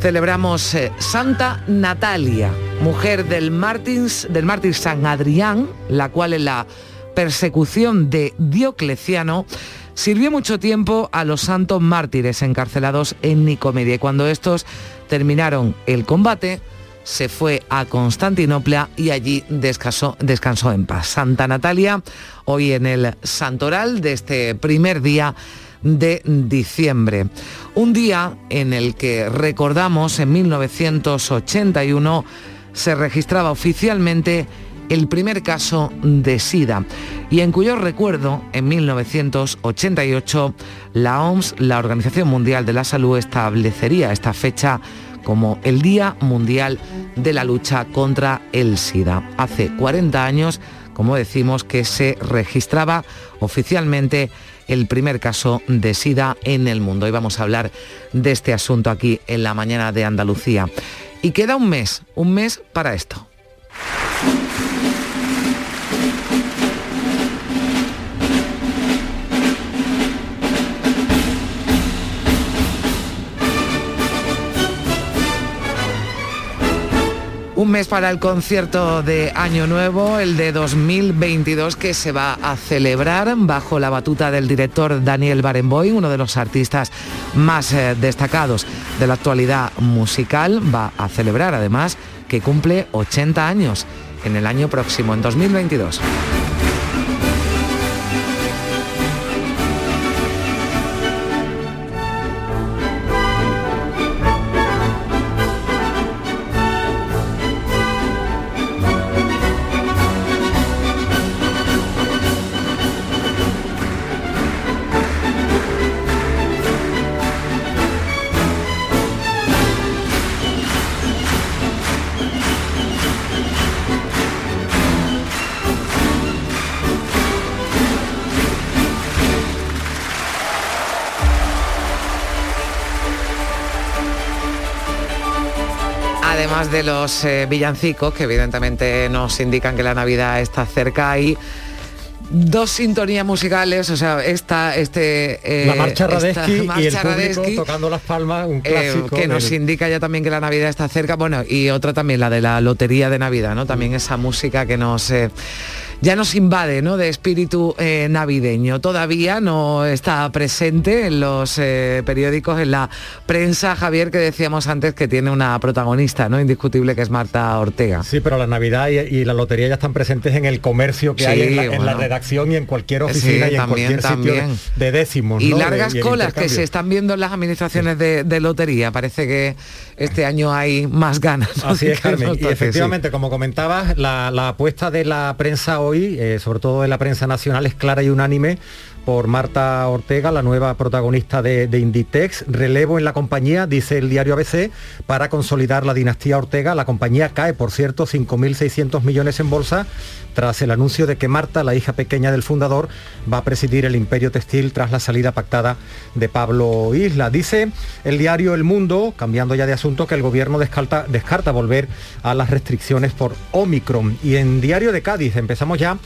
celebramos eh, Santa Natalia, mujer del Martins, del mártir San Adrián, la cual en la persecución de Diocleciano sirvió mucho tiempo a los santos mártires encarcelados en Nicomedia y cuando estos terminaron el combate, se fue a Constantinopla y allí descansó, descansó en paz. Santa Natalia, hoy en el santoral de este primer día de diciembre. Un día en el que recordamos en 1981 se registraba oficialmente el primer caso de SIDA y en cuyo recuerdo en 1988 la OMS, la Organización Mundial de la Salud, establecería esta fecha como el Día Mundial de la Lucha contra el SIDA. Hace 40 años, como decimos, que se registraba oficialmente el primer caso de SIDA en el mundo. Y vamos a hablar de este asunto aquí en la mañana de Andalucía. Y queda un mes, un mes para esto. Un mes para el concierto de Año Nuevo, el de 2022, que se va a celebrar bajo la batuta del director Daniel Barenboim, uno de los artistas más eh, destacados de la actualidad musical. Va a celebrar además que cumple 80 años en el año próximo, en 2022. De los eh, villancicos, que evidentemente nos indican que la Navidad está cerca, hay dos sintonías musicales, o sea, esta, este... eh, la marcha esta Radesky y el marcha público Radesky, tocando las palmas, un eh, clásico. que nos indica ya también que la Navidad está cerca, bueno, y otra también, la de la Lotería de Navidad, ¿no? También esa música que nos... eh, ya nos invade, ¿no? De espíritu eh, navideño. Todavía no está presente en los eh, periódicos, en la prensa, Javier, que decíamos antes que tiene una protagonista, ¿no? Indiscutible, que es Marta Ortega. Sí, pero la Navidad y, y la lotería ya están presentes en el comercio que Sí, hay en la, en redacción y en cualquier Sí, oficina y en también, cualquier sitio de, de décimos. Y largas en colas que se están viendo en las administraciones de, de lotería. Parece que este año hay más ganas. ¿no? Así es, Carmen. Y efectivamente, como comentabas, la, la apuesta de la prensa hoy, eh, sobre todo de la prensa nacional, es clara y unánime por Marta Ortega, la nueva protagonista de, Inditex. Relevo en la compañía, dice el diario ABC, para consolidar la dinastía Ortega. La compañía cae, por cierto, 5.600 millones en bolsa tras el anuncio de que Marta, la hija pequeña del fundador, va a presidir el imperio textil tras la salida pactada de Pablo Isla. Dice el diario El Mundo, cambiando ya de asunto, que el gobierno descarta volver a las restricciones por Omicron. Y en Diario de Cádiz empezamos ya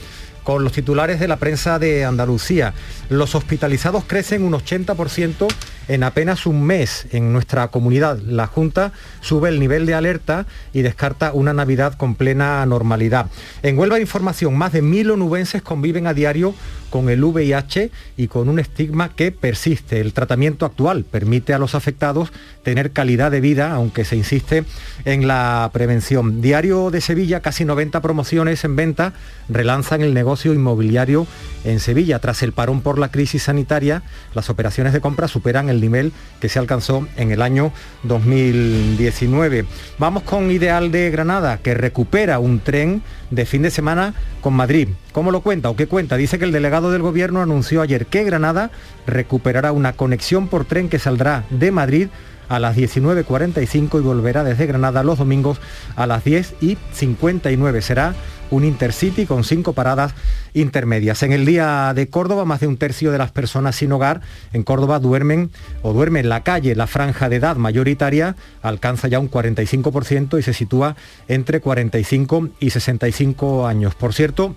con los titulares de la prensa de Andalucía. Los hospitalizados crecen un 80% en apenas un mes en nuestra comunidad. La Junta sube el nivel de alerta y descarta una Navidad con plena normalidad. En Huelva Información, más de mil onubenses conviven a diario con el VIH y con un estigma que persiste. El tratamiento actual permite a los afectados tener calidad de vida, aunque se insiste en la prevención. Diario de Sevilla, casi 90 promociones en venta relanzan el inmobiliario en Sevilla. Tras el parón por la crisis sanitaria, las operaciones de compra superan el nivel que se alcanzó en el año 2019. Vamos con Ideal de Granada, que recupera un tren de fin de semana con Madrid. ¿Cómo lo cuenta o qué cuenta? Dice que el delegado del gobierno anunció ayer que Granada recuperará una conexión por tren que saldrá de Madrid a las 19.45 y volverá desde Granada los domingos a las 10 y 59. Será un intercity con cinco paradas intermedias. En el día de Córdoba, más de un tercio de las personas sin hogar en Córdoba duermen o duermen en la calle. La franja de edad mayoritaria alcanza ya un 45% y se sitúa entre 45 y 65 años. Por cierto,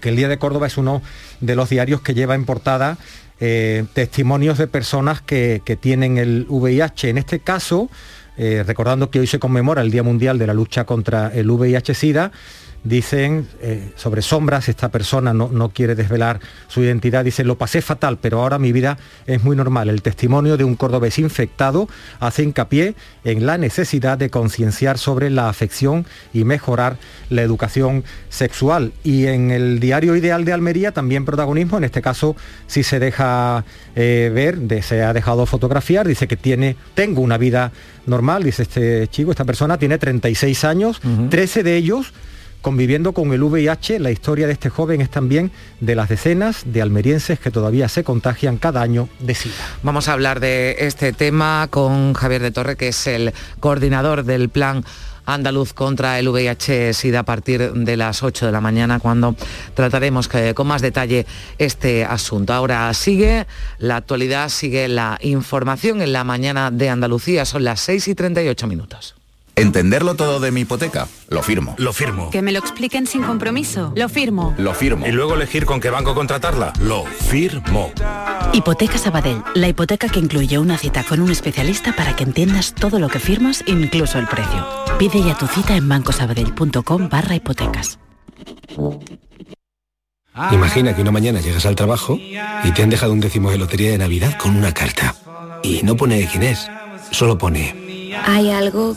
que el Día de Córdoba es uno de los diarios que lleva en portada eh, testimonios de personas que, tienen el VIH. En este caso, eh, recordando que hoy se conmemora el Día Mundial de la Lucha contra el VIH-Sida, dicen eh, sobre sombras, esta persona no, no quiere desvelar su identidad, dice, lo pasé fatal, pero ahora mi vida es muy normal. El testimonio de un cordobés infectado hace hincapié en la necesidad de concienciar sobre la afección y mejorar la educación sexual. Y en el diario Ideal de Almería también protagonismo, en este caso si se deja eh, ver, de- se ha dejado fotografiar, dice que tiene, tengo una vida normal, dice este chico, esta persona tiene 36 años, 13 de ellos conviviendo con el VIH. La historia de este joven es también de las decenas de almerienses que todavía se contagian cada año de SIDA. Vamos a hablar de este tema con Javier de Torre, que es el coordinador del plan andaluz contra el VIH-Sida a partir de las 8 de la mañana cuando trataremos que- con más detalle este asunto. Ahora sigue la actualidad, sigue la información en la mañana de Andalucía, son las 6 y 38 minutos. Entenderlo todo de mi hipoteca. Lo firmo. Lo firmo. Que me lo expliquen sin compromiso. Lo firmo. Lo firmo. Y luego elegir con qué banco contratarla. Lo firmo. Hipoteca Sabadell, la hipoteca que incluye una cita con un especialista para que entiendas todo lo que firmas, incluso el precio. Pide ya tu cita en bancosabadell.com barra hipotecas. Imagina que una mañana llegas al trabajo y te han dejado un décimo de lotería de Navidad con una carta. Y no pone quién es, solo pone Hay algo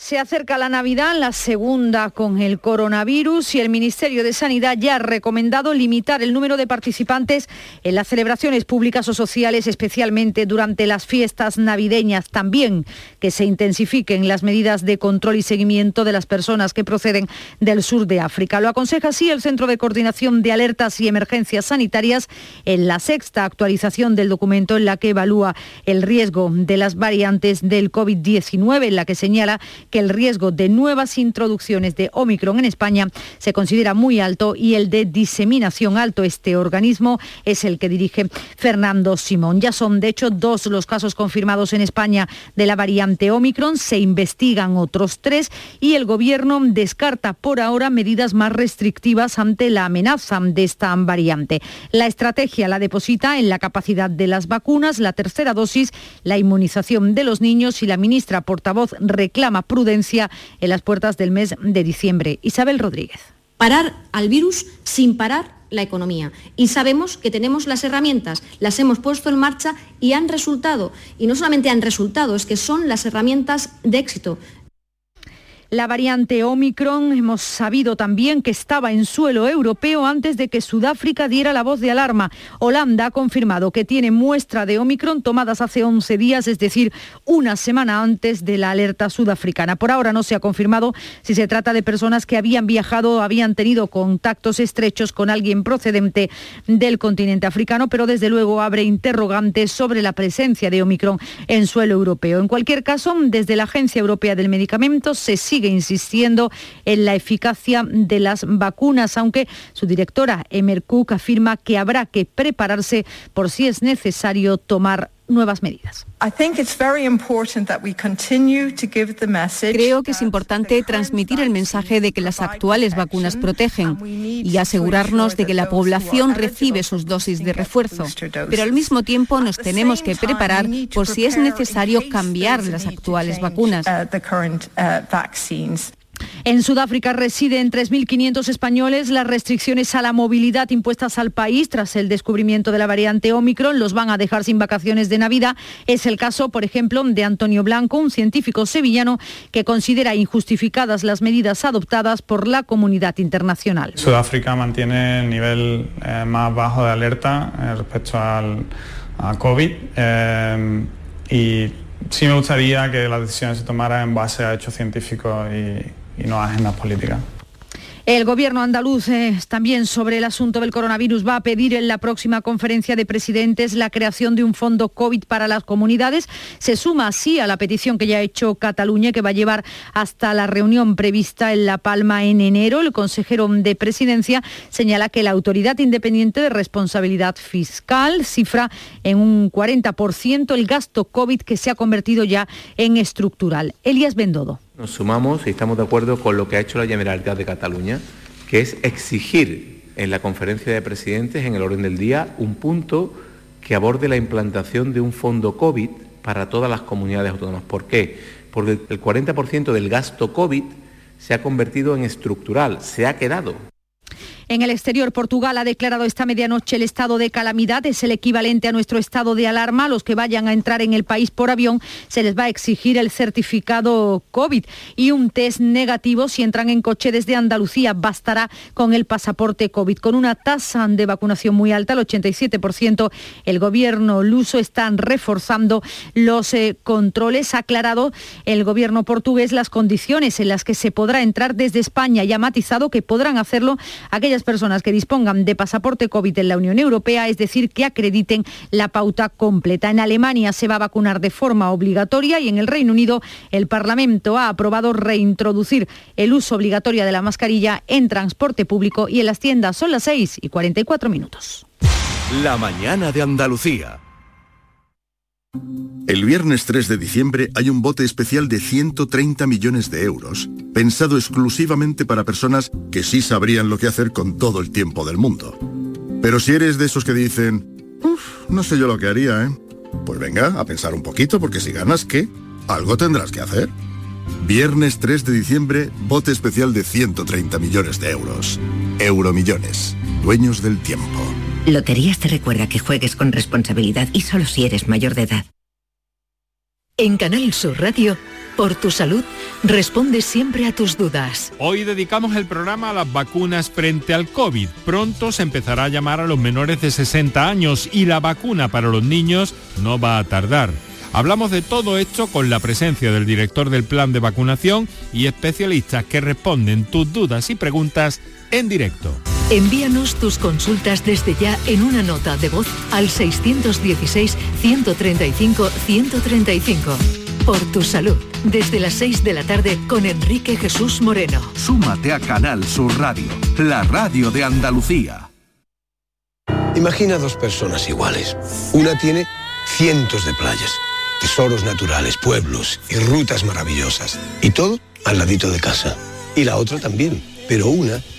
Se acerca la Navidad, la segunda con el coronavirus y el Ministerio de Sanidad ya ha recomendado limitar el número de participantes en las celebraciones públicas o sociales, especialmente durante las fiestas navideñas. También que se intensifiquen las medidas de control y seguimiento de las personas que proceden del sur de África. Lo aconseja así el Centro de Coordinación de Alertas y Emergencias Sanitarias en la sexta actualización del documento en la que evalúa el riesgo de las variantes del COVID-19, en la que señala que el riesgo de nuevas introducciones de Omicron en España se considera muy alto y el de diseminación alto. Este organismo es el que dirige Fernando Simón. Ya son, de hecho, dos los casos confirmados en España de la variante Omicron. Se investigan otros tres y el Gobierno descarta por ahora medidas más restrictivas ante la amenaza de esta variante. La estrategia la deposita en la capacidad de las vacunas, la tercera dosis, la inmunización de los niños y la ministra portavoz reclama prudencia en las puertas del mes de diciembre. Isabel Rodríguez. Parar al virus sin parar la economía. Y sabemos que tenemos las herramientas, las hemos puesto en marcha y han resultado. Y no solamente han resultado, es que son las herramientas de éxito. La variante Omicron hemos sabido también que estaba en suelo europeo antes de que Sudáfrica diera la voz de alarma. Holanda ha confirmado que tiene muestra de Omicron tomadas hace 11 días, es decir, una semana antes de la alerta sudafricana. Por ahora no se ha confirmado si se trata de personas que habían viajado o habían tenido contactos estrechos con alguien procedente del continente africano, pero desde luego abre interrogantes sobre la presencia de Omicron en suelo europeo. En cualquier caso, desde la Agencia Europea del Medicamento se sigue sigue insistiendo en la eficacia de las vacunas, aunque su directora Emer Cook afirma que habrá que prepararse por si es necesario tomar nuevas medidas. Creo que es importante transmitir el mensaje de que las actuales vacunas protegen y asegurarnos de que la población recibe sus dosis de refuerzo. Pero al mismo tiempo nos tenemos que preparar por si es necesario cambiar las actuales vacunas. En Sudáfrica residen 3.500 españoles. Las restricciones a la movilidad impuestas al país tras el descubrimiento de la variante Omicron los van a dejar sin vacaciones de Navidad. Es el caso, por ejemplo, de Antonio Blanco, un científico sevillano que considera injustificadas las medidas adoptadas por la comunidad internacional. Sudáfrica mantiene el nivel eh, más bajo de alerta eh, respecto al a COVID eh, y sí me gustaría que las decisiones se tomaran en base a hechos científicos y, y no agendas políticas. El gobierno andaluz eh, también sobre el asunto del coronavirus va a pedir en la próxima conferencia de presidentes la creación de un fondo COVID para las comunidades. Se suma así a la petición que ya ha hecho Cataluña que va a llevar hasta la reunión prevista en La Palma en enero. El consejero de presidencia señala que la Autoridad Independiente de Responsabilidad Fiscal cifra en un 40% el gasto COVID que se ha convertido ya en estructural. Elías Bendodo. Nos sumamos y estamos de acuerdo con lo que ha hecho la Generalitat de Cataluña, que es exigir en la conferencia de presidentes, en el orden del día, un punto que aborde la implantación de un fondo COVID para todas las comunidades autónomas. ¿Por qué? Porque el 40% del gasto COVID se ha convertido en estructural, se ha quedado. En el exterior, Portugal ha declarado esta medianoche el estado de calamidad. Es el equivalente a nuestro estado de alarma. Los que vayan a entrar en el país por avión se les va a exigir el certificado COVID y un test negativo si entran en coche desde Andalucía. Bastará con el pasaporte COVID. Con una tasa de vacunación muy alta, el 87%, el gobierno luso está reforzando los eh, controles. Ha aclarado el gobierno portugués las condiciones en las que se podrá entrar desde España y ha matizado que podrán hacerlo aquellas personas que dispongan de pasaporte COVID en la Unión Europea, es decir, que acrediten la pauta completa. En Alemania se va a vacunar de forma obligatoria y en el Reino Unido el Parlamento ha aprobado reintroducir el uso obligatorio de la mascarilla en transporte público y en las tiendas. Son las 6 y 44 minutos. La mañana de Andalucía. El viernes 3 de diciembre hay un bote especial de 130 millones de euros, pensado exclusivamente para personas que sí sabrían lo que hacer con todo el tiempo del mundo. Pero si eres de esos que dicen, uff, no sé yo lo que haría, ¿eh? Pues venga, a pensar un poquito, porque si ganas, ¿qué? Algo tendrás que hacer. Viernes 3 de diciembre, bote especial de 130 millones de euros. Euromillones, dueños del tiempo. Loterías te recuerda que juegues con responsabilidad y solo si eres mayor de edad. En Canal Sur Radio, por tu salud, responde siempre a tus dudas. Hoy dedicamos el programa a las vacunas frente al COVID. Pronto se empezará a llamar a los menores de 60 años y la vacuna para los niños no va a tardar. Hablamos de todo esto con la presencia del director del plan de vacunación y especialistas que responden tus dudas y preguntas en directo. Envíanos tus consultas desde ya en una nota de voz al 616-135-135. Por tu salud, desde las 6 de la tarde con Enrique Jesús Moreno. Súmate a Canal Sur Radio, la radio de Andalucía. Imagina dos personas iguales. Una tiene cientos de playas, tesoros naturales, pueblos y rutas maravillosas. Y todo al ladito de casa. Y la otra también. Pero una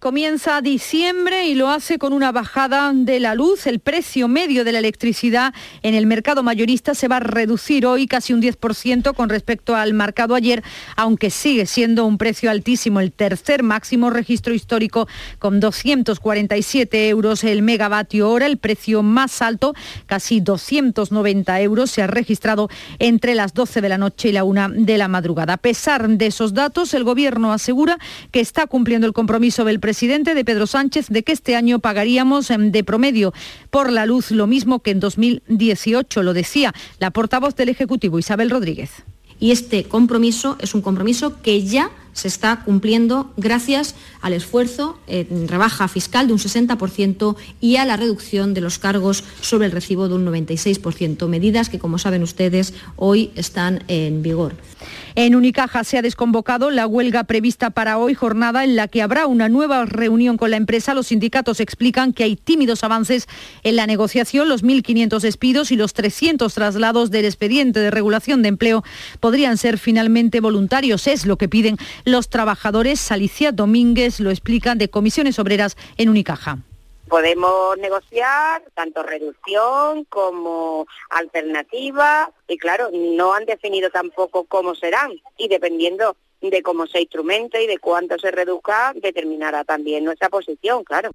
Comienza diciembre y lo hace con una bajada de la luz. El precio medio de la electricidad en el mercado mayorista se va a reducir hoy casi un 10% con respecto al marcado ayer, aunque sigue siendo un precio altísimo, el tercer máximo registro histórico con 247 euros el megavatio hora. El precio más alto, casi 290 euros, se ha registrado entre las 12 de la noche y la 1 de la madrugada. A pesar de esos datos, el Gobierno asegura que está cumpliendo el compromiso del presidente presidente de Pedro Sánchez de que este año pagaríamos em, de promedio por la luz lo mismo que en 2018, lo decía la portavoz del Ejecutivo Isabel Rodríguez. Y este compromiso es un compromiso que ya se está cumpliendo gracias al esfuerzo en rebaja fiscal de un 60% y a la reducción de los cargos sobre el recibo de un 96%, medidas que, como saben ustedes, hoy están en vigor. En Unicaja se ha desconvocado la huelga prevista para hoy, jornada en la que habrá una nueva reunión con la empresa. Los sindicatos explican que hay tímidos avances en la negociación. Los 1.500 despidos y los 300 traslados del expediente de regulación de empleo podrían ser finalmente voluntarios. Es lo que piden los trabajadores. Alicia Domínguez lo explica de Comisiones Obreras en Unicaja podemos negociar tanto reducción como alternativa y claro, no han definido tampoco cómo serán y dependiendo de cómo se instrumente y de cuánto se reduzca, determinará también nuestra posición, claro.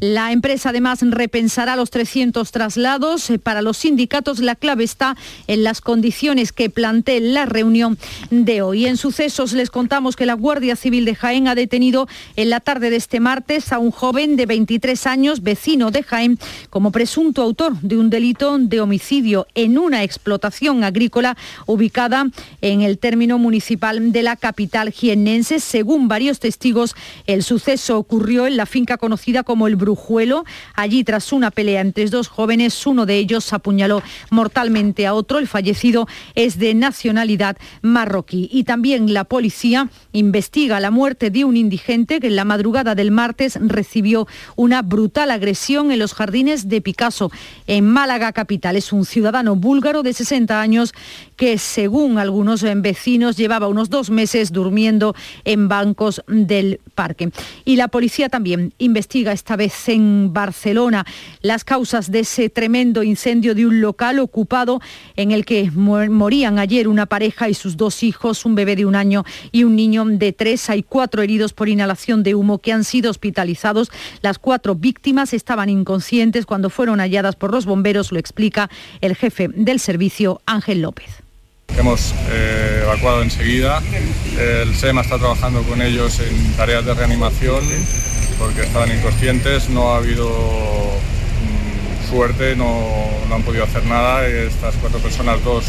La empresa además repensará los 300 traslados. Eh, para los sindicatos la clave está en las condiciones que plantee la reunión de hoy. En sucesos les contamos que la Guardia Civil de Jaén ha detenido en la tarde de este martes a un joven de 23 años, vecino de Jaén, como presunto autor de un delito de homicidio en una explotación agrícola ubicada en el término municipal de la capital jiennense. Según varios testigos, el suceso ocurrió en la finca conocida como el Brujuelo. Allí, tras una pelea entre dos jóvenes, uno de ellos apuñaló mortalmente a otro. El fallecido es de nacionalidad marroquí. Y también la policía investiga la muerte de un indigente que en la madrugada del martes recibió una brutal agresión en los jardines de Picasso, en Málaga capital. Es un ciudadano búlgaro de 60 años que, según algunos vecinos, llevaba unos dos meses durmiendo en bancos del parque. Y la policía también investiga esta vez en Barcelona las causas de ese tremendo incendio de un local ocupado en el que morían ayer una pareja y sus dos hijos, un bebé de un año y un niño de tres. Hay cuatro heridos por inhalación de humo que han sido hospitalizados. Las cuatro víctimas estaban inconscientes cuando fueron halladas por los bomberos, lo explica el jefe del servicio, Ángel López. Hemos eh, evacuado enseguida. El SEMA está trabajando con ellos en tareas de reanimación porque estaban inconscientes, no ha habido mm, suerte, no, no, han podido hacer nada. Estas cuatro personas, dos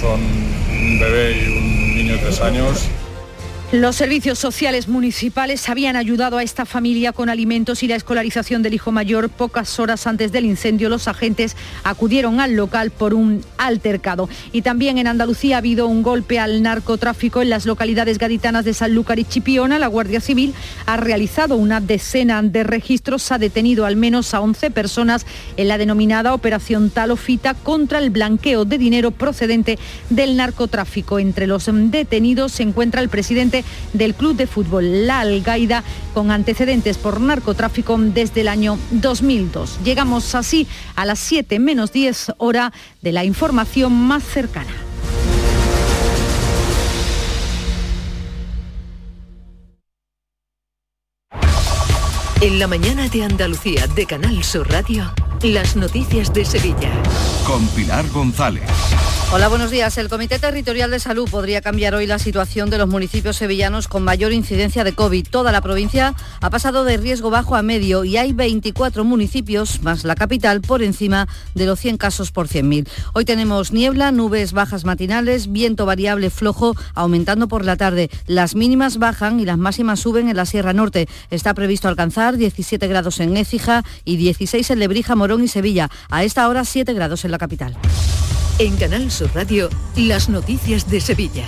son un bebé y un niño de tres años. Los servicios sociales municipales habían ayudado a esta familia con alimentos y la escolarización del hijo mayor. Pocas horas antes del incendio, los agentes acudieron al local por un altercado. Y también en Andalucía ha habido un golpe al narcotráfico en las localidades gaditanas de Sanlúcar y Chipiona. La Guardia Civil ha realizado una decena de registros, ha detenido al menos a 11 personas en la denominada Operación Talofita contra el blanqueo de dinero procedente del narcotráfico. Entre los detenidos se encuentra el presidente del club de fútbol La Algaida con antecedentes por narcotráfico desde el año 2002. Llegamos así a las 7 menos 10 hora de la información más cercana. En la mañana de Andalucía de Canal Sur Radio, las noticias de Sevilla. Con Pilar González. Hola, buenos días. El Comité Territorial de Salud podría cambiar hoy la situación de los municipios sevillanos con mayor incidencia de COVID. Toda la provincia ha pasado de riesgo bajo a medio y hay 24 municipios, más la capital, por encima de los 100 casos por 100.000. Hoy tenemos niebla, nubes bajas matinales, viento variable flojo aumentando por la tarde. Las mínimas bajan y las máximas suben en la Sierra Norte. Está previsto alcanzar 17 grados en Écija y 16 en Lebrija, Morón y Sevilla. A esta hora 7 grados en la capital. En Canal Radio, las noticias de Sevilla.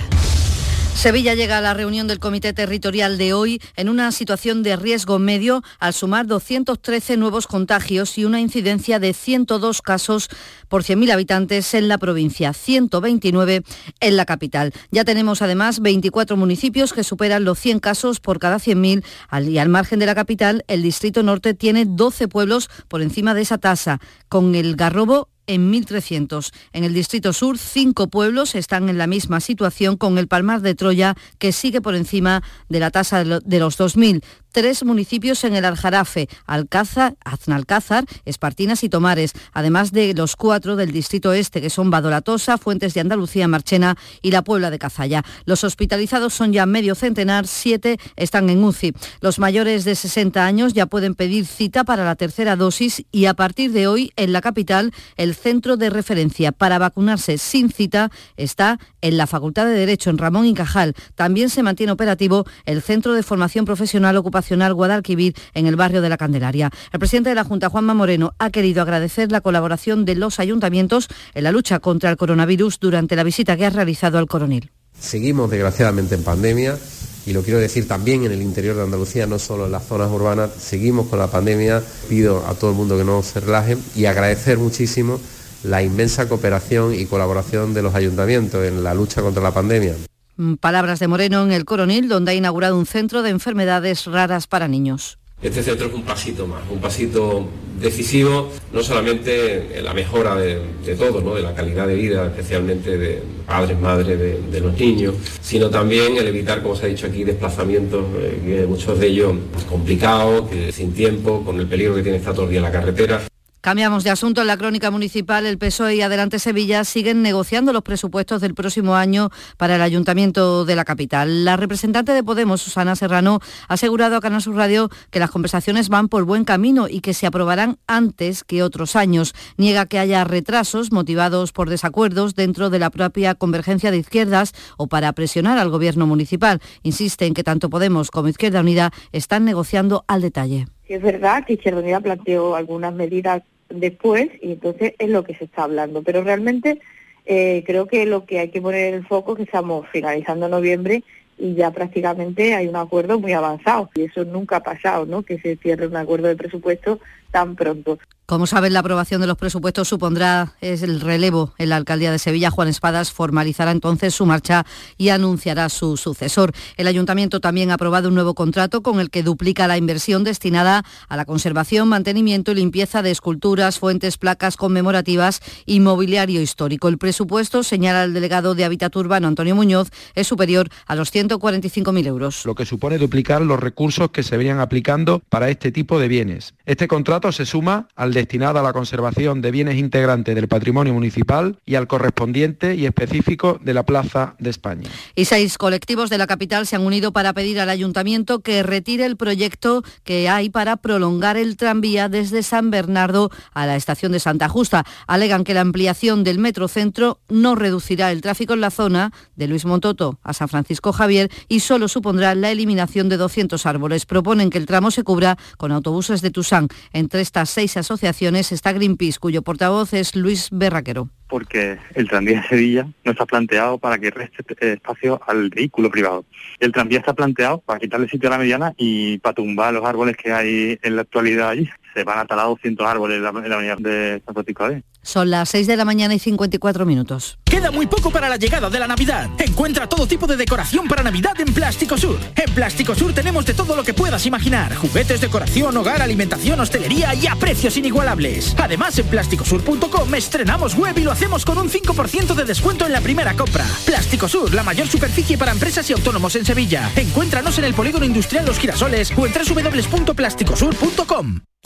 Sevilla llega a la reunión del Comité Territorial de hoy en una situación de riesgo medio al sumar 213 nuevos contagios y una incidencia de 102 casos por 100.000 habitantes en la provincia, 129 en la capital. Ya tenemos además 24 municipios que superan los 100 casos por cada 100.000 y al margen de la capital el Distrito Norte tiene 12 pueblos por encima de esa tasa, con el Garrobo en 1.300. En el Distrito Sur, cinco pueblos están en la misma situación con el Palmar de Troya, que sigue por encima de la tasa de los 2.000 tres municipios en el Aljarafe, Alcázar, Aznalcázar, Espartinas y Tomares, además de los cuatro del Distrito Este, que son Badolatosa, Fuentes de Andalucía, Marchena y la Puebla de Cazalla. Los hospitalizados son ya medio centenar, siete están en UCI. Los mayores de 60 años ya pueden pedir cita para la tercera dosis y a partir de hoy en la capital el centro de referencia para vacunarse sin cita está en la Facultad de Derecho en Ramón y Cajal. También se mantiene operativo el Centro de Formación Profesional Ocupacional Guadalquivir en el barrio de la Candelaria. El presidente de la Junta, Juanma Moreno, ha querido agradecer la colaboración de los ayuntamientos en la lucha contra el coronavirus durante la visita que ha realizado al coronel. Seguimos desgraciadamente en pandemia y lo quiero decir también en el interior de Andalucía, no solo en las zonas urbanas, seguimos con la pandemia. Pido a todo el mundo que no se relaje y agradecer muchísimo la inmensa cooperación y colaboración de los ayuntamientos en la lucha contra la pandemia. Mm, palabras de Moreno en el Coronil, donde ha inaugurado un centro de enfermedades raras para niños. Este centro es un pasito más, un pasito decisivo, no solamente en la mejora de, todo, ¿no? de la calidad de vida, especialmente de padres, madres, de, los niños, sino también el evitar, como se ha dicho aquí, desplazamientos, eh, muchos de ellos complicados, sin tiempo, con el peligro que tiene estar todo el día en la carretera. Cambiamos de asunto. En la crónica municipal, el PSOE y Adelante Sevilla siguen negociando los presupuestos del próximo año para el Ayuntamiento de la capital. La representante de Podemos, Susana Serrano, ha asegurado a Canal Sur Radio que las conversaciones van por buen camino y que se aprobarán antes que otros años. Niega que haya retrasos motivados por desacuerdos dentro de la propia convergencia de izquierdas o para presionar al gobierno municipal. Insiste en que tanto Podemos como Izquierda Unida están negociando al detalle. Es verdad que Izquierda Unida planteó algunas medidas después y entonces es lo que se está hablando. Pero realmente eh, creo que lo que hay que poner en el foco es que estamos finalizando noviembre y ya prácticamente hay un acuerdo muy avanzado. Y eso nunca ha pasado, ¿no? Que se cierre un acuerdo de presupuesto tan pronto. Como saben, la aprobación de los presupuestos supondrá el relevo en la alcaldía de Sevilla. Juan Espadas formalizará entonces su marcha y anunciará su sucesor. El ayuntamiento también ha aprobado un nuevo contrato con el que duplica la inversión destinada a la conservación, mantenimiento y limpieza de esculturas, fuentes, placas conmemorativas y mobiliario histórico. El presupuesto, señala el delegado de Hábitat Urbano, Antonio Muñoz, es superior a los 145.000 euros. Lo que supone duplicar los recursos que se venían aplicando para este tipo de bienes. Este contrato se suma al destinada a la conservación de bienes integrantes del patrimonio municipal y al correspondiente y específico de la Plaza de España. Y seis colectivos de la capital se han unido para pedir al ayuntamiento que retire el proyecto que hay para prolongar el tranvía desde San Bernardo a la estación de Santa Justa. Alegan que la ampliación del metrocentro no reducirá el tráfico en la zona de Luis Montoto a San Francisco Javier y solo supondrá la eliminación de 200 árboles. Proponen que el tramo se cubra con autobuses de Tusán. Entre estas seis asociaciones está Greenpeace, cuyo portavoz es Luis Berraquero porque el tranvía de Sevilla no está planteado para que reste espacio al vehículo privado. El tranvía está planteado para quitarle sitio a la mediana y para tumbar los árboles que hay en la actualidad allí. Se van a talar 200 árboles en la, en la de San Francisco de Son las 6 de la mañana y 54 minutos. Queda muy poco para la llegada de la Navidad. Encuentra todo tipo de decoración para Navidad en Plástico Sur. En Plástico Sur tenemos de todo lo que puedas imaginar. Juguetes, decoración, hogar, alimentación, hostelería y a precios inigualables. Además, en plásticosur.com estrenamos web y lo hacemos con un 5% de descuento en la primera compra. Plástico Sur, la mayor superficie para empresas y autónomos en Sevilla. Encuéntranos en el Polígono Industrial Los Girasoles o en www.plásticosur.com.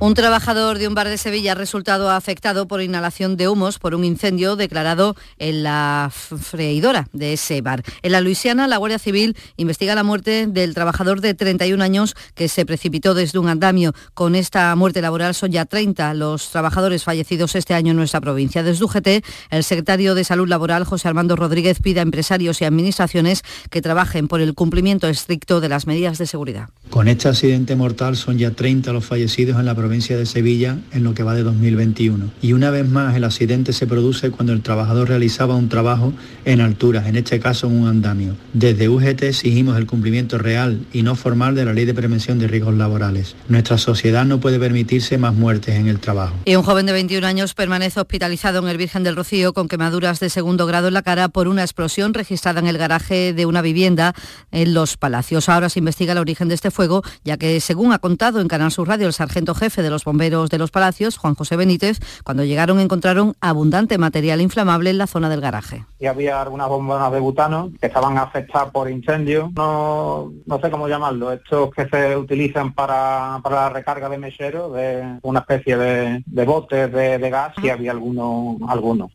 Un trabajador de un bar de Sevilla ha resultado afectado por inhalación de humos por un incendio declarado en la freidora de ese bar. En la Luisiana, la Guardia Civil investiga la muerte del trabajador de 31 años que se precipitó desde un andamio. Con esta muerte laboral son ya 30 los trabajadores fallecidos este año en nuestra provincia. Desde UGT, el secretario de Salud Laboral, José Armando Rodríguez, pide a empresarios y administraciones que trabajen por el cumplimiento estricto de las medidas de seguridad. Con este accidente mortal son ya 30 los fallecidos en la provincia provincia de Sevilla en lo que va de 2021. Y una vez más el accidente se produce cuando el trabajador realizaba un trabajo en alturas, en este caso un andamio. Desde UGT exigimos el cumplimiento real y no formal de la Ley de Prevención de Riesgos Laborales. Nuestra sociedad no puede permitirse más muertes en el trabajo. Y un joven de 21 años permanece hospitalizado en el Virgen del Rocío con quemaduras de segundo grado en la cara por una explosión registrada en el garaje de una vivienda en Los Palacios. Ahora se investiga el origen de este fuego, ya que según ha contado en Canal Sur Radio el sargento jefe de los bomberos de los Palacios, Juan José Benítez, cuando llegaron encontraron abundante material inflamable en la zona del garaje. Y había algunas bombonas de butano que estaban afectadas por incendios, no, no sé cómo llamarlo, estos que se utilizan para, para la recarga de mecheros, de una especie de, de botes de, de gas, y había algunos algunos.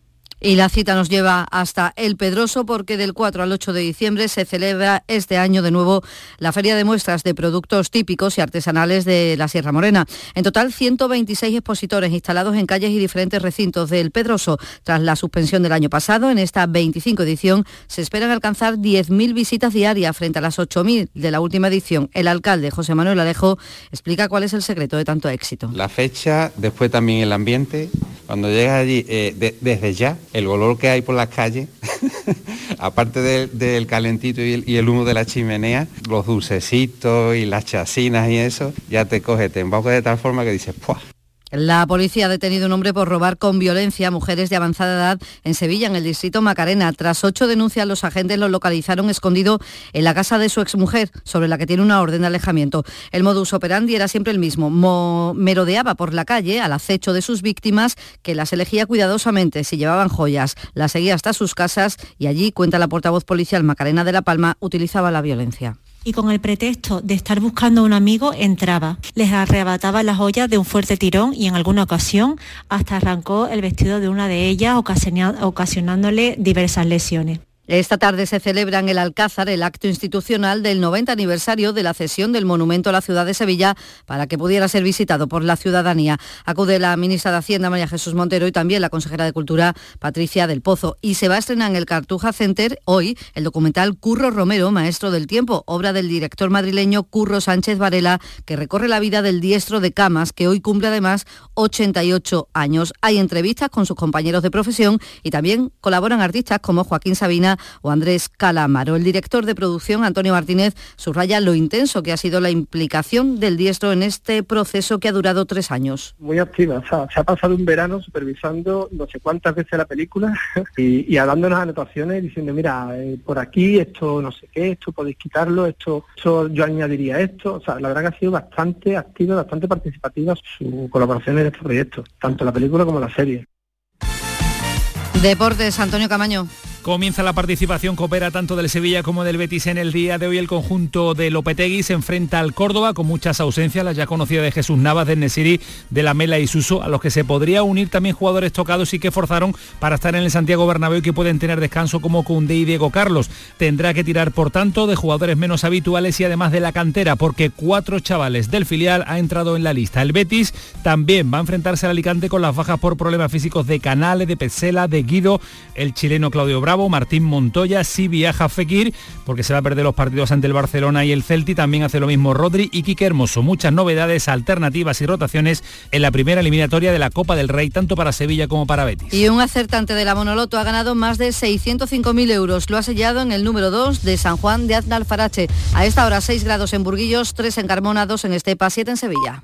Y la cita nos lleva hasta El Pedroso porque del 4 al 8 de diciembre se celebra este año de nuevo la Feria de Muestras de Productos Típicos y Artesanales de la Sierra Morena. En total, 126 expositores instalados en calles y diferentes recintos del Pedroso. Tras la suspensión del año pasado, en esta 25 edición se esperan alcanzar 10.000 visitas diarias frente a las 8.000 de la última edición. El alcalde José Manuel Alejo explica cuál es el secreto de tanto éxito. La fecha, después también el ambiente. Cuando llegas allí, eh, de, desde ya, el olor que hay por las calles, aparte del, calentito y el, humo de la chimenea, los dulcecitos y las chasinas y eso, ya te coge, te emboca de tal forma que dices, ¡puah! La policía ha detenido un hombre por robar con violencia a mujeres de avanzada edad en Sevilla, en el distrito Macarena. Tras ocho denuncias, los agentes lo localizaron escondido en la casa de su exmujer, sobre la que tiene una orden de alejamiento. El modus operandi era siempre el mismo. Mo merodeaba por la calle al acecho de sus víctimas, que las elegía cuidadosamente si llevaban joyas. Las seguía hasta sus casas y allí, cuenta la portavoz policial Macarena de la Palma, utilizaba la violencia y con el pretexto de estar buscando a un amigo entraba. Les arrebataba las joyas de un fuerte tirón y en alguna ocasión hasta arrancó el vestido de una de ellas ocasionándole diversas lesiones. Esta tarde se celebra en el Alcázar el acto institucional del 90 aniversario de la cesión del monumento a la ciudad de Sevilla para que pudiera ser visitado por la ciudadanía. Acude la ministra de Hacienda María Jesús Montero y también la consejera de Cultura Patricia del Pozo. Y se va a estrenar en el Cartuja Center hoy el documental Curro Romero, Maestro del Tiempo, obra del director madrileño Curro Sánchez Varela, que recorre la vida del diestro de Camas, que hoy cumple además 88 años. Hay entrevistas con sus compañeros de profesión y también colaboran artistas como Joaquín Sabina o Andrés Calamaro. El director de producción, Antonio Martínez, subraya lo intenso que ha sido la implicación del diestro en este proceso que ha durado tres años. Muy activa, o sea, se ha pasado un verano supervisando no sé cuántas veces la película y, y dándonos anotaciones diciendo, mira, eh, por aquí esto no sé qué, esto podéis quitarlo, esto, esto yo añadiría esto. O sea, la verdad que ha sido bastante activa, bastante participativa su colaboración en este proyecto, tanto la película como la serie. Deportes, Antonio Camaño. Comienza la participación coopera tanto del Sevilla como del Betis en el día de hoy. El conjunto de Lopetegui se enfrenta al Córdoba con muchas ausencias, las ya conocidas de Jesús Navas, de Nesiri, de la Mela y Suso, a los que se podría unir también jugadores tocados y que forzaron para estar en el Santiago Bernabéu y que pueden tener descanso como Cundé y Diego Carlos. Tendrá que tirar, por tanto, de jugadores menos habituales y además de la cantera, porque cuatro chavales del filial ha entrado en la lista. El Betis también va a enfrentarse al Alicante con las bajas por problemas físicos de Canales, de Petzela, de Guido, el chileno Claudio Bravo, Martín Montoya, si viaja Fekir, porque se va a perder los partidos ante el Barcelona y el Celti, también hace lo mismo Rodri y Quique Hermoso. Muchas novedades, alternativas y rotaciones en la primera eliminatoria de la Copa del Rey, tanto para Sevilla como para Betis. Y un acertante de la Monoloto ha ganado más de 605.000 euros. Lo ha sellado en el número 2 de San Juan de Aznalfarache. A esta hora 6 grados en Burguillos, 3 en Carmona, 2 en Estepa, 7 en Sevilla.